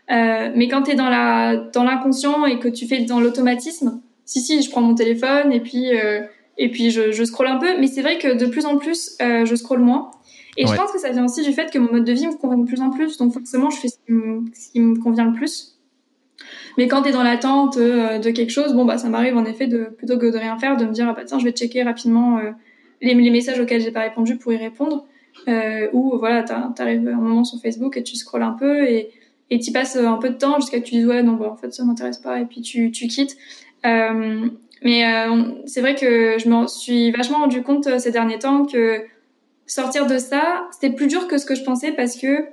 Euh, mais quand t'es dans la, dans l'inconscient et que tu fais dans l'automatisme, si si, je prends mon téléphone et puis, euh, et puis je, je scrolle un peu. Mais c'est vrai que de plus en plus, euh, je scrolle moins. Et je pense que ça vient aussi du fait que mon mode de vie me convient de plus en plus. Donc forcément, je fais ce qui me, convient le plus. Mais quand tu es dans l'attente euh, de quelque chose, bon bah ça m'arrive en effet de plutôt que de rien faire, de me dire ah bah tiens je vais checker rapidement euh, les, les, messages auxquels j'ai pas répondu pour y répondre. Euh, ou voilà t'arrives un moment sur Facebook et tu scrolles un peu et et tu passes un peu de temps jusqu'à que tu dis ouais non bah en fait ça m'intéresse pas et puis tu tu quittes. Euh, mais euh, c'est vrai que je m'en suis vachement rendu compte ces derniers temps que sortir de ça, c'était plus dur que ce que je pensais parce que,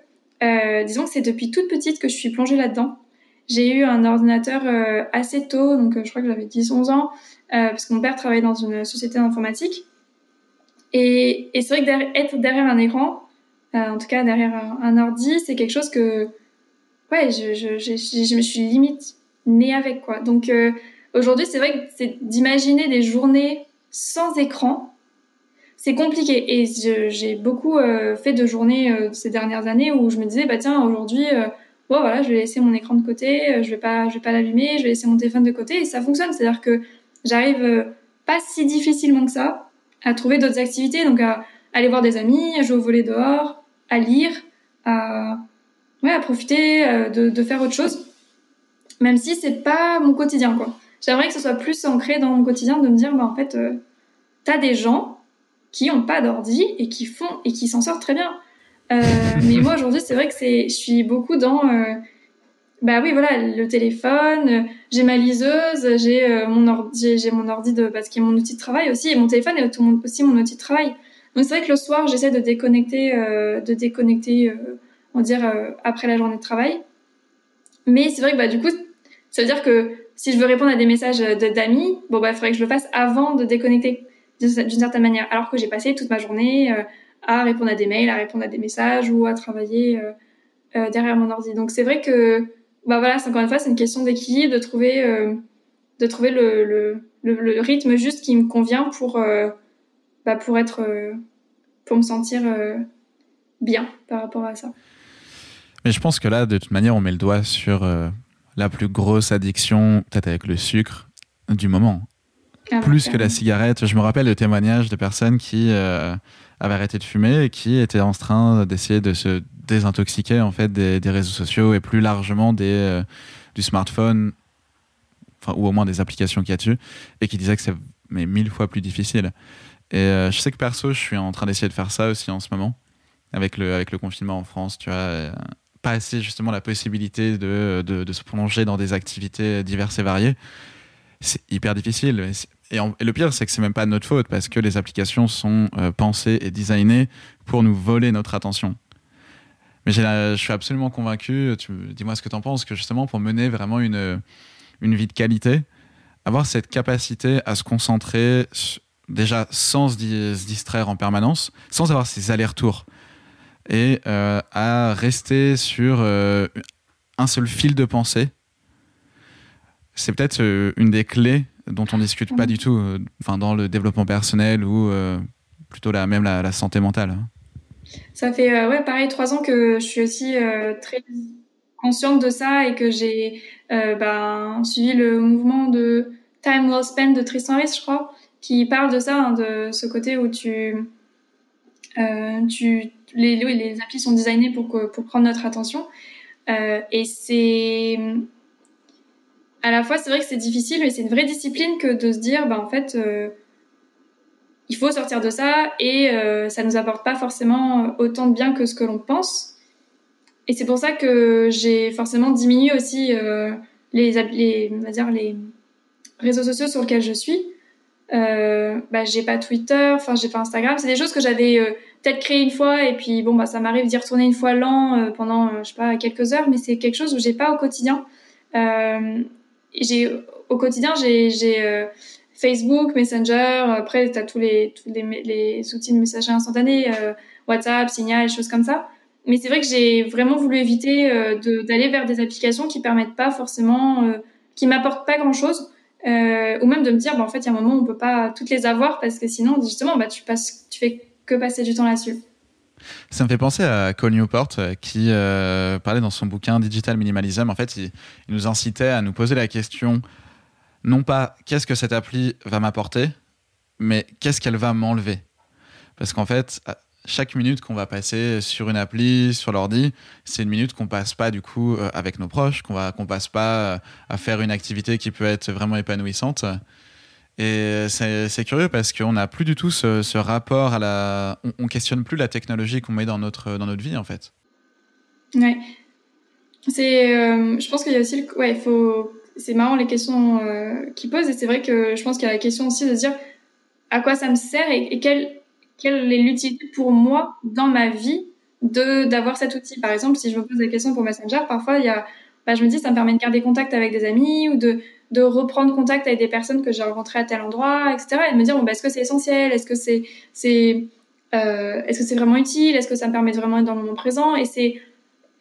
euh, disons que c'est depuis toute petite que je suis plongée là-dedans. J'ai eu un ordinateur euh, assez tôt, donc euh, je crois que j'avais 10-11 ans, euh, parce que mon père travaillait dans une société d'informatique. Et, et c'est vrai que derrière, être derrière un écran, en tout cas derrière un, un ordi, c'est quelque chose que, ouais, je, je, je, je, me suis limite née avec, quoi. Donc aujourd'hui, c'est vrai que c'est d'imaginer des journées sans écran, c'est compliqué. Et j'ai beaucoup euh, fait de journées euh, ces dernières années où je me disais, bah tiens, aujourd'hui, euh, voilà, je vais laisser mon écran de côté, je vais pas, je vais pas l'allumer, je vais laisser mon téléphone de côté, et ça fonctionne. C'est-à-dire que j'arrive pas si difficilement que ça à trouver d'autres activités, donc à aller voir des amis, à jouer au volet dehors, à lire, à, ouais, à profiter de, de faire autre chose, même si c'est pas mon quotidien, quoi. J'aimerais que ce soit plus ancré dans mon quotidien de me dire, bah en fait, t'as des gens qui ont pas d'ordi et qui font et qui s'en sortent très bien. Euh, mais moi aujourd'hui, c'est vrai que c'est, je suis beaucoup dans, euh, bah oui, voilà, le téléphone. J'ai ma liseuse, j'ai euh, mon ordi, j'ai mon ordi de parce qu'il est mon outil de travail aussi, et mon téléphone est aussi mon outil de travail. Donc c'est vrai que le soir, j'essaie de déconnecter, euh, de déconnecter, euh, on va dire après la journée de travail. Mais c'est vrai que bah du coup, ça veut dire que si je veux répondre à des messages d'amis, bon bah il faudrait que je le fasse avant de déconnecter d'une certaine manière, alors que j'ai passé toute ma journée euh, à répondre à des mails, à répondre à des messages ou à travailler euh, euh, derrière mon ordi. Donc c'est vrai que, bah voilà, encore une fois, c'est une question d'équilibre, de trouver, de trouver le, le, le, rythme juste qui me convient pour, bah, pour être, pour me sentir bien par rapport à ça. Mais je pense que là, de toute manière, on met le doigt sur la plus grosse addiction, peut-être avec le sucre, du moment. Ah plus que la cigarette. Je me rappelle de témoignages de personnes qui euh, avaient arrêté de fumer et qui étaient en train d'essayer de se désintoxiquer en fait des, des, réseaux sociaux et plus largement des, euh, du smartphone, enfin, ou au moins des applications qu'il y a dessus, et qui disaient que c'est mais mille fois plus difficile. Et euh, je sais que perso, je suis en train d'essayer de faire ça aussi en ce moment, avec le, avec le confinement en France, tu vois, passer justement la possibilité de, de, de se plonger dans des activités diverses et variées c'est hyper difficile. Et, le pire, c'est que c'est même pas notre faute parce que les applications sont euh, pensées et designées pour nous voler notre attention. Mais je suis absolument convaincu, dis-moi ce que tu en penses, que justement pour mener vraiment une, une vie de qualité, avoir cette capacité à se concentrer déjà sans se, distraire en permanence, sans avoir ces allers-retours, et euh, à rester sur euh, un seul fil de pensée, c'est peut-être une des clés dont on discute pas du tout euh, enfin dans le développement personnel ou euh, plutôt la, même la, santé mentale. Hein. Ça fait euh, ouais pareil trois ans que je suis aussi très consciente de ça et que j'ai ben, suivi le mouvement de Time Well Spent de Tristan Harris, je crois, qui parle de ça, hein, de ce côté où tu, tu les, les applis sont designés pour, pour prendre notre attention. et c'est à la fois, c'est vrai que c'est difficile, mais c'est une vraie discipline que de se dire, bah, en fait, euh, il faut sortir de ça et euh, ça nous apporte pas forcément autant de bien que ce que l'on pense. Et c'est pour ça que j'ai forcément diminué aussi euh, les, les, on va dire les réseaux sociaux sur lesquels je suis, euh, bah, j'ai pas Twitter, enfin j'ai pas Instagram. C'est des choses que j'avais euh, peut-être créé une fois et puis bon bah ça m'arrive d'y retourner une fois l'an euh, pendant euh, je sais pas quelques heures, mais c'est quelque chose où j'ai pas au quotidien. j'ai au quotidien j'ai j'ai Facebook, Messenger. Après t'as tous les tous les, les outils de messagerie instantanée, WhatsApp, Signal, choses comme ça. Mais c'est vrai que j'ai vraiment voulu éviter d'aller vers des applications qui permettent pas forcément, qui m'apportent pas grand chose euh, ou même de me dire, bah, en fait, il y a un moment où on peut pas toutes les avoir parce que sinon, justement, bah, tu passes, tu fais que passer du temps là-dessus. Ça me fait penser à Cole Newport euh, qui euh, parlait dans son bouquin Digital Minimalism. En fait, il, nous incitait à nous poser la question non pas qu'est-ce que cette appli va m'apporter, mais qu'est-ce qu'elle va m'enlever? Parce qu'en fait, chaque minute qu'on va passer sur une appli, sur l'ordi, c'est une minute qu'on passe pas du coup euh, avec nos proches, qu'on va passe pas euh, à faire une activité qui peut être vraiment épanouissante. Et c'est curieux parce qu'on n'a plus du tout ce, rapport à la. On, on, questionne plus la technologie qu'on met dans notre, dans notre vie en fait. Ouais. C'est. Euh, je pense qu'il y a aussi. Le, ouais, faut. C'est marrant les questions euh, qu'ils posent et c'est vrai que je pense qu'il y a la question aussi de se dire à quoi ça me sert et, et quel quelle est l'utilité pour moi dans ma vie de d'avoir cet outil? Par exemple, si je me pose la question pour Messenger, parfois il y a, bah, je me dis ça me permet de garder contact avec des amis ou de de reprendre contact avec des personnes que j'ai rencontrées à tel endroit, etc. Et de me dire bon bah, est-ce que c'est essentiel, est-ce que c'est c'est euh, est-ce que c'est vraiment utile, est-ce que ça me permet de vraiment être dans le moment présent? Et c'est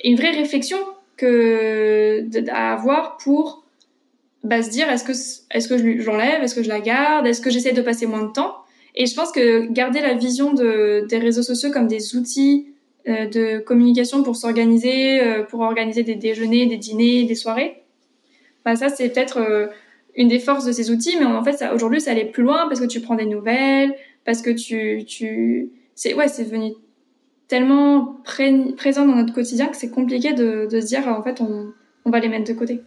une vraie réflexion que à avoir pour bah, se dire est-ce que est-ce que j'enlève, est-ce que je la garde, est-ce que j'essaie de passer moins de temps? Et je pense que garder la vision de, des réseaux sociaux comme des outils euh, de communication pour s'organiser, euh, pour organiser des déjeuners, des dîners, des soirées, bah ça c'est peut-être euh, une des forces de ces outils. Mais en fait, aujourd'hui, ça allait plus loin parce que tu prends des nouvelles, parce que tu, tu, c'est ouais, c'est devenu tellement présent dans notre quotidien que c'est compliqué de, de, se dire en fait on, on va les mettre de côté.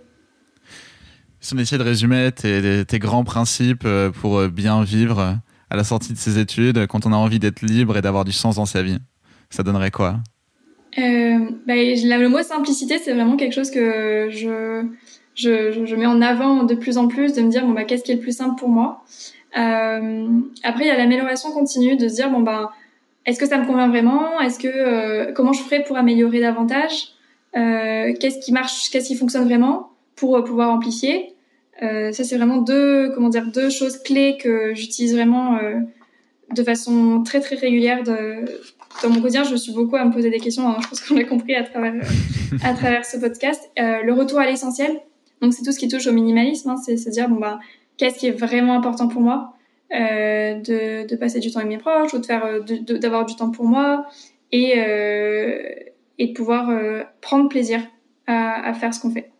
Si on essayait de résumer tes, tes grands principes pour bien vivre, à la sortie de ses études, quand on a envie d'être libre et d'avoir du sens dans sa vie. Ça donnerait quoi? Euh, bah, Le mot simplicité, c'est vraiment quelque chose que je, je, mets en avant de plus en plus, de me dire, bon, bah, qu'est-ce qui est le plus simple pour moi? Euh, Après, il y a l'amélioration continue, de se dire, bon, bah, est-ce que ça me convient vraiment? Est-ce que euh, comment je ferais pour améliorer davantage? Qu'est-ce qui marche Qu'est-ce qui fonctionne vraiment pour pouvoir amplifier? Euh, ça, c'est vraiment deux, comment dire, deux choses clés que j'utilise vraiment euh, de façon très très régulière de, dans mon quotidien. Je suis beaucoup à me poser des questions. Hein, je pense qu'on l'a compris à travers à travers ce podcast. Euh, le retour à l'essentiel. Donc c'est tout ce qui touche au minimalisme. Hein, c'est se dire bon bah qu'est-ce qui est vraiment important pour moi? De, de passer du temps avec mes proches ou de faire d'avoir du temps pour moi et et de pouvoir prendre plaisir à, à faire ce qu'on fait.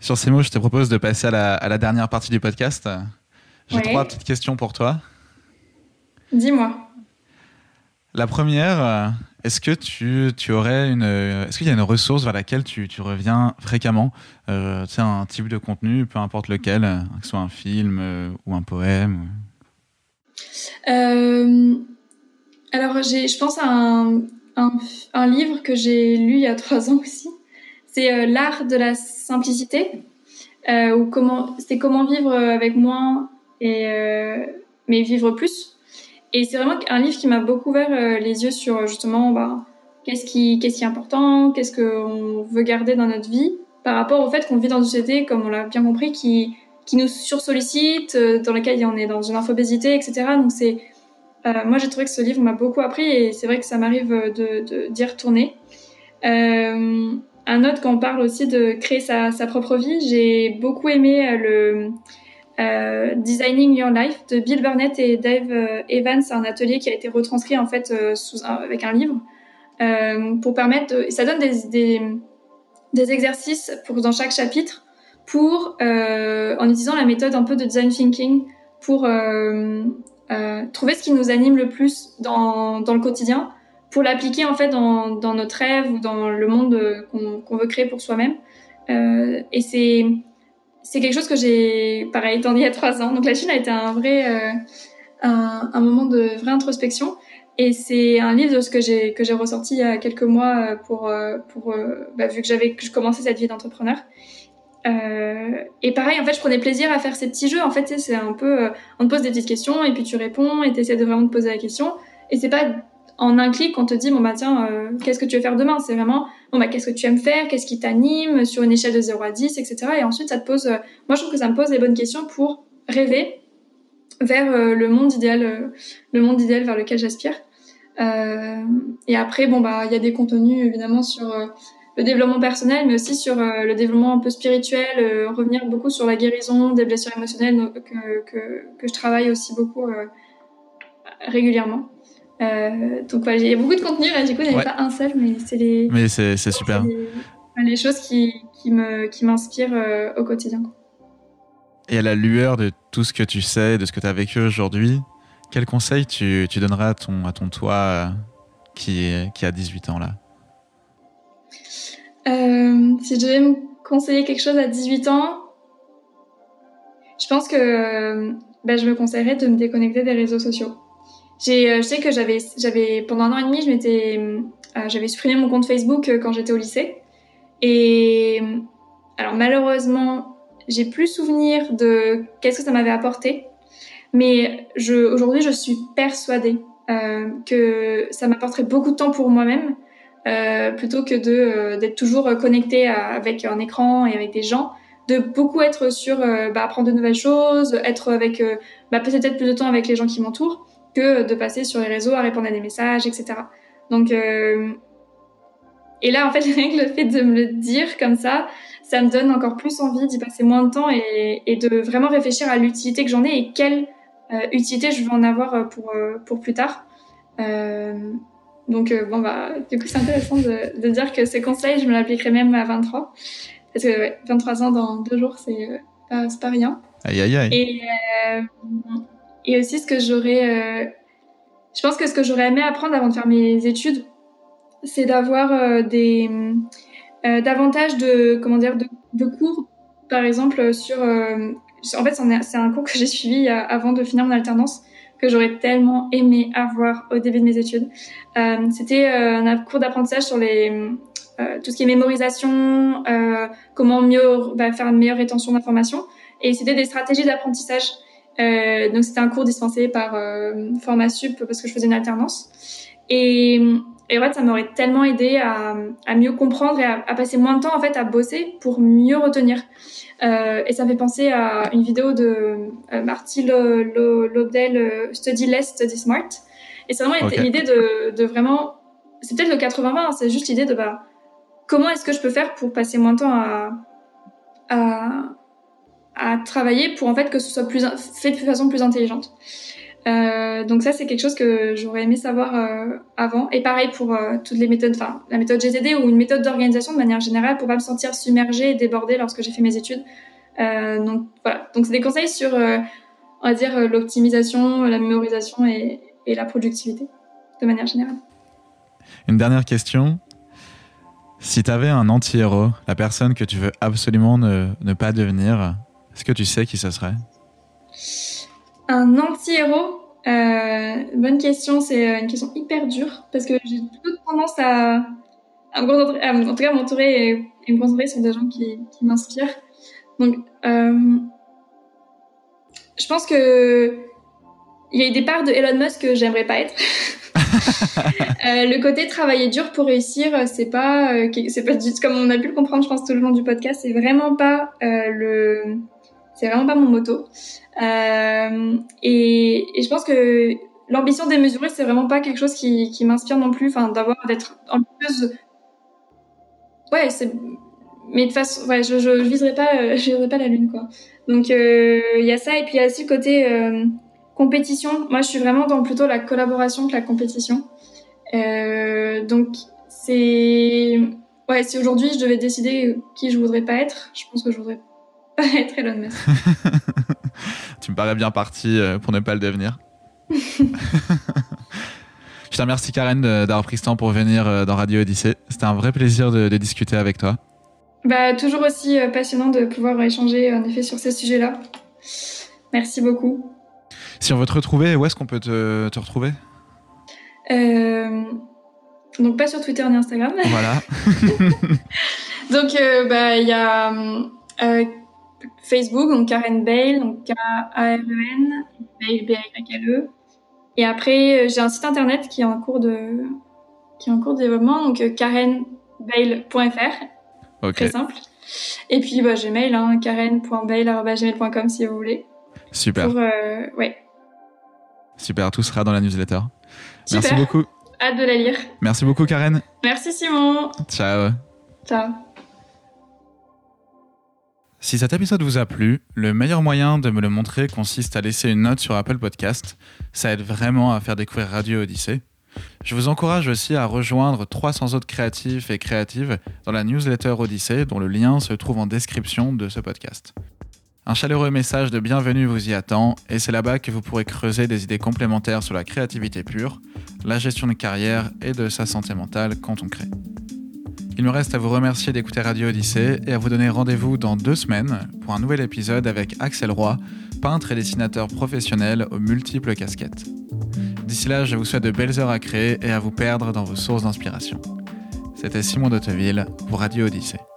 Sur ces mots, je te propose de passer à la, à la dernière partie du podcast. J'ai trois petites questions pour toi. Dis-moi. La première, est-ce que tu, tu aurais une, est-ce qu'il y a une ressource vers laquelle tu, tu reviens fréquemment, euh, tu sais, un type de contenu, peu importe lequel, euh, que ce soit un film euh, ou un poème. Euh, alors j'ai, je pense à un, un, un livre que j'ai lu il y a trois ans aussi, c'est euh, l'art de la simplicité, euh, ou comment, c'est comment vivre avec moins et euh, mais vivre plus. Et c'est vraiment un livre qui m'a beaucoup ouvert les yeux sur justement bah, qu'est-ce qui, qu'est-ce qui est important, qu'est-ce qu'on veut garder dans notre vie par rapport au fait qu'on vit dans une société, comme on l'a bien compris, qui, qui nous sursollicite, dans laquelle on est dans une infobésité, etc. Donc c'est, euh, moi j'ai trouvé que ce livre m'a beaucoup appris et c'est vrai que ça m'arrive de, d'y retourner. Euh, un autre, quand on parle aussi de créer sa, propre vie, j'ai beaucoup aimé euh, le euh, Designing Your Life de Bill Burnett et Dave euh, Evans, un atelier qui a été retranscrit en fait avec un livre pour permettre. ça donne des, exercices dans chaque chapitre pour en utilisant la méthode un peu de design thinking pour trouver ce qui nous anime le plus dans le quotidien pour l'appliquer en fait dans, dans, notre rêve ou dans le monde euh, qu'on veut créer pour soi-même. Euh, et c'est c'est quelque chose que j'ai pareil étendu il y a trois ans. Donc la Chine a été un vrai euh, un, un, moment de vraie introspection. Et c'est un livre de ce que j'ai que j'ai ressorti il y a quelques mois pour pour bah, vu que j'avais que je commençais cette vie d'entrepreneur. Euh, et pareil, en fait, je prenais plaisir à faire ces petits jeux. En fait, c'est un peu, euh, on te pose des petites questions et puis tu réponds et tu essaies de vraiment te poser la question. Et c'est pas en un clic qu'on te dit, bon bah tiens, euh, qu'est-ce que tu veux faire demain? C'est vraiment, bon bah qu'est-ce que tu aimes faire? Qu'est-ce qui t'anime? Sur une échelle de 0 à 10, etc. Et ensuite, ça te pose, moi je trouve que ça me pose les bonnes questions pour rêver vers le monde idéal, le monde idéal vers lequel j'aspire. et après, bon bah il y a des contenus évidemment sur le développement personnel, mais aussi sur euh, le développement un peu spirituel, euh, revenir beaucoup sur la guérison des blessures émotionnelles que, que, je travaille aussi beaucoup euh, donc voilà, il y a beaucoup de contenu là, du coup, il n'y avait pas un seul, mais c'est les. Mais c'est super. Les, choses qui, qui me qui m'inspirent au quotidien. Et à la lueur de tout ce que tu sais, de ce que tu as vécu aujourd'hui, quel conseil tu, tu donneras à ton, à ton toi qui, qui a 18 ans là? Euh, si je devais me conseiller quelque chose à 18 ans, je pense que ben, je me conseillerais de me déconnecter des réseaux sociaux. Euh, je sais que j'avais, pendant un an et demi, euh, j'avais supprimé mon compte Facebook quand j'étais au lycée. Et alors malheureusement, j'ai plus souvenir de qu'est-ce que ça m'avait apporté. Mais aujourd'hui, je suis persuadée euh, que ça m'apporterait beaucoup de temps pour moi-même euh, plutôt que euh, d'être toujours connecté avec un écran et avec des gens de beaucoup être sur euh, bah, apprendre de nouvelles choses être avec bah, peut-être plus de temps avec les gens qui m'entourent que de passer sur les réseaux à répondre à des messages etc donc et là en fait rien que le fait de me le dire comme ça ça me donne encore plus envie d'y passer moins de temps et, et de vraiment réfléchir à l'utilité que j'en ai et quelle utilité je veux en avoir pour pour plus tard donc, euh, bon, bah, du coup, c'est intéressant de, de, dire que ces conseils, je me l'appliquerai même à 23. Parce que, ouais, 23 ans dans deux jours, c'est euh, pas, pas rien. Aïe, aïe, aïe. Et, euh, et aussi, ce que j'aurais. Euh, je pense que ce que j'aurais aimé apprendre avant de faire mes études, c'est d'avoir des. davantage de. Comment dire de, cours, par exemple, sur. en fait, c'est un cours que j'ai suivi avant de finir mon alternance que j'aurais tellement aimé avoir au début de mes études. Euh, C'était euh, un cours d'apprentissage sur les euh, tout ce qui est mémorisation, euh, comment mieux bah, faire une meilleure rétention d'informations, et c'était des stratégies d'apprentissage. Euh, donc c'était un cours dispensé par Formasup parce que je faisais une alternance. Et, et en fait, ça m'aurait tellement aidé à, à, mieux comprendre et à, à, passer moins de temps en fait à bosser pour mieux retenir. Euh, et ça me fait penser à une vidéo de euh, Marty Lobdell, euh, Study Less, Study Smart. Et c'est vraiment l'idée de, de, vraiment, c'est peut-être le 80-20, hein, c'est juste l'idée de bah, comment est-ce que je peux faire pour passer moins de temps à, à, à travailler pour en fait que ce soit plus, fait de façon plus intelligente. Euh, donc ça, c'est quelque chose que j'aurais aimé savoir euh, avant. Et pareil pour euh, toutes les méthodes, enfin la méthode GTD ou une méthode d'organisation de manière générale pour pas me sentir submergée et débordée lorsque j'ai fait mes études. Donc voilà. Donc c'est des conseils sur, on va dire, l'optimisation, la mémorisation et, la productivité de manière générale. Une dernière question. Si tu avais un anti-héros, la personne que tu veux absolument ne pas devenir, est-ce que tu sais qui ce serait? Un anti-héros euh, Bonne question, c'est euh, une question hyper dure parce que j'ai toute tendance à, à, me en tout cas m'entourer et, me concentrer sur des gens qui, qui m'inspirent. Donc, euh, je pense que il y a des parts de Elon Musk que j'aimerais pas être. euh, le côté travailler dur pour réussir, c'est pas, c'est pas comme on a pu le comprendre, je pense tout le long du podcast, c'est vraiment pas euh, le c'est vraiment pas mon moto. Euh, et, je pense que l'ambition démesurée, c'est vraiment pas quelque chose qui, m'inspire non plus. Enfin, d'avoir d'être ambitieuse. Ouais, c'est. Mais de façon, ouais, je, je, viserai pas, euh, je viserai pas la lune, quoi. Donc euh, il y a ça, et puis il y a aussi le côté euh, compétition. Moi, je suis vraiment dans plutôt la collaboration que la compétition. Euh, donc c'est ouais, si aujourd'hui je devais décider qui je voudrais pas être, je pense que je voudrais être Elon Musk. tu me parais bien parti euh, pour ne pas le devenir. Je te remercie Karen d'avoir pris ce temps pour venir euh, dans Radio Odyssée. C'était un vrai plaisir de, discuter avec toi. Bah, toujours aussi euh, passionnant de pouvoir échanger en effet sur ces sujets-là. Merci beaucoup. Si on veut te retrouver, où est-ce qu'on peut te, te retrouver? Euh, donc pas sur Twitter ni Instagram. Voilà. donc euh, bah il y a euh, Facebook, donc Karen Bale, donc K-A-R-E-N, Bale, B-A-Y-L-E. Et après, j'ai un site internet qui est en cours de, qui est en cours de développement, donc karenbale.fr. Ok. Très simple. Et puis, bah, j'ai mail, hein, karen.bale.gmail.com si vous voulez. Super. Pour, euh, ouais. Super, tout sera dans la newsletter. Merci beaucoup. Hâte de la lire. Merci beaucoup, Karen. Merci Simon. Ciao. Ciao. Si cet épisode vous a plu, le meilleur moyen de me le montrer consiste à laisser une note sur Apple Podcast. Ça aide vraiment à faire découvrir Radio Odyssée. Je vous encourage aussi à rejoindre 300 autres créatifs et créatives dans la newsletter Odyssée dont le lien se trouve en description de ce podcast. Un chaleureux message de bienvenue vous y attend et c'est là-bas que vous pourrez creuser des idées complémentaires sur la créativité pure, la gestion de carrière et de sa santé mentale quand on crée. Il me reste à vous remercier d'écouter Radio Odyssée et à vous donner rendez-vous dans deux semaines pour un nouvel épisode avec Axel Roy, peintre et dessinateur professionnel aux multiples casquettes. D'ici là, je vous souhaite de belles heures à créer et à vous perdre dans vos sources d'inspiration. C'était Simon Dotteville pour Radio Odyssée.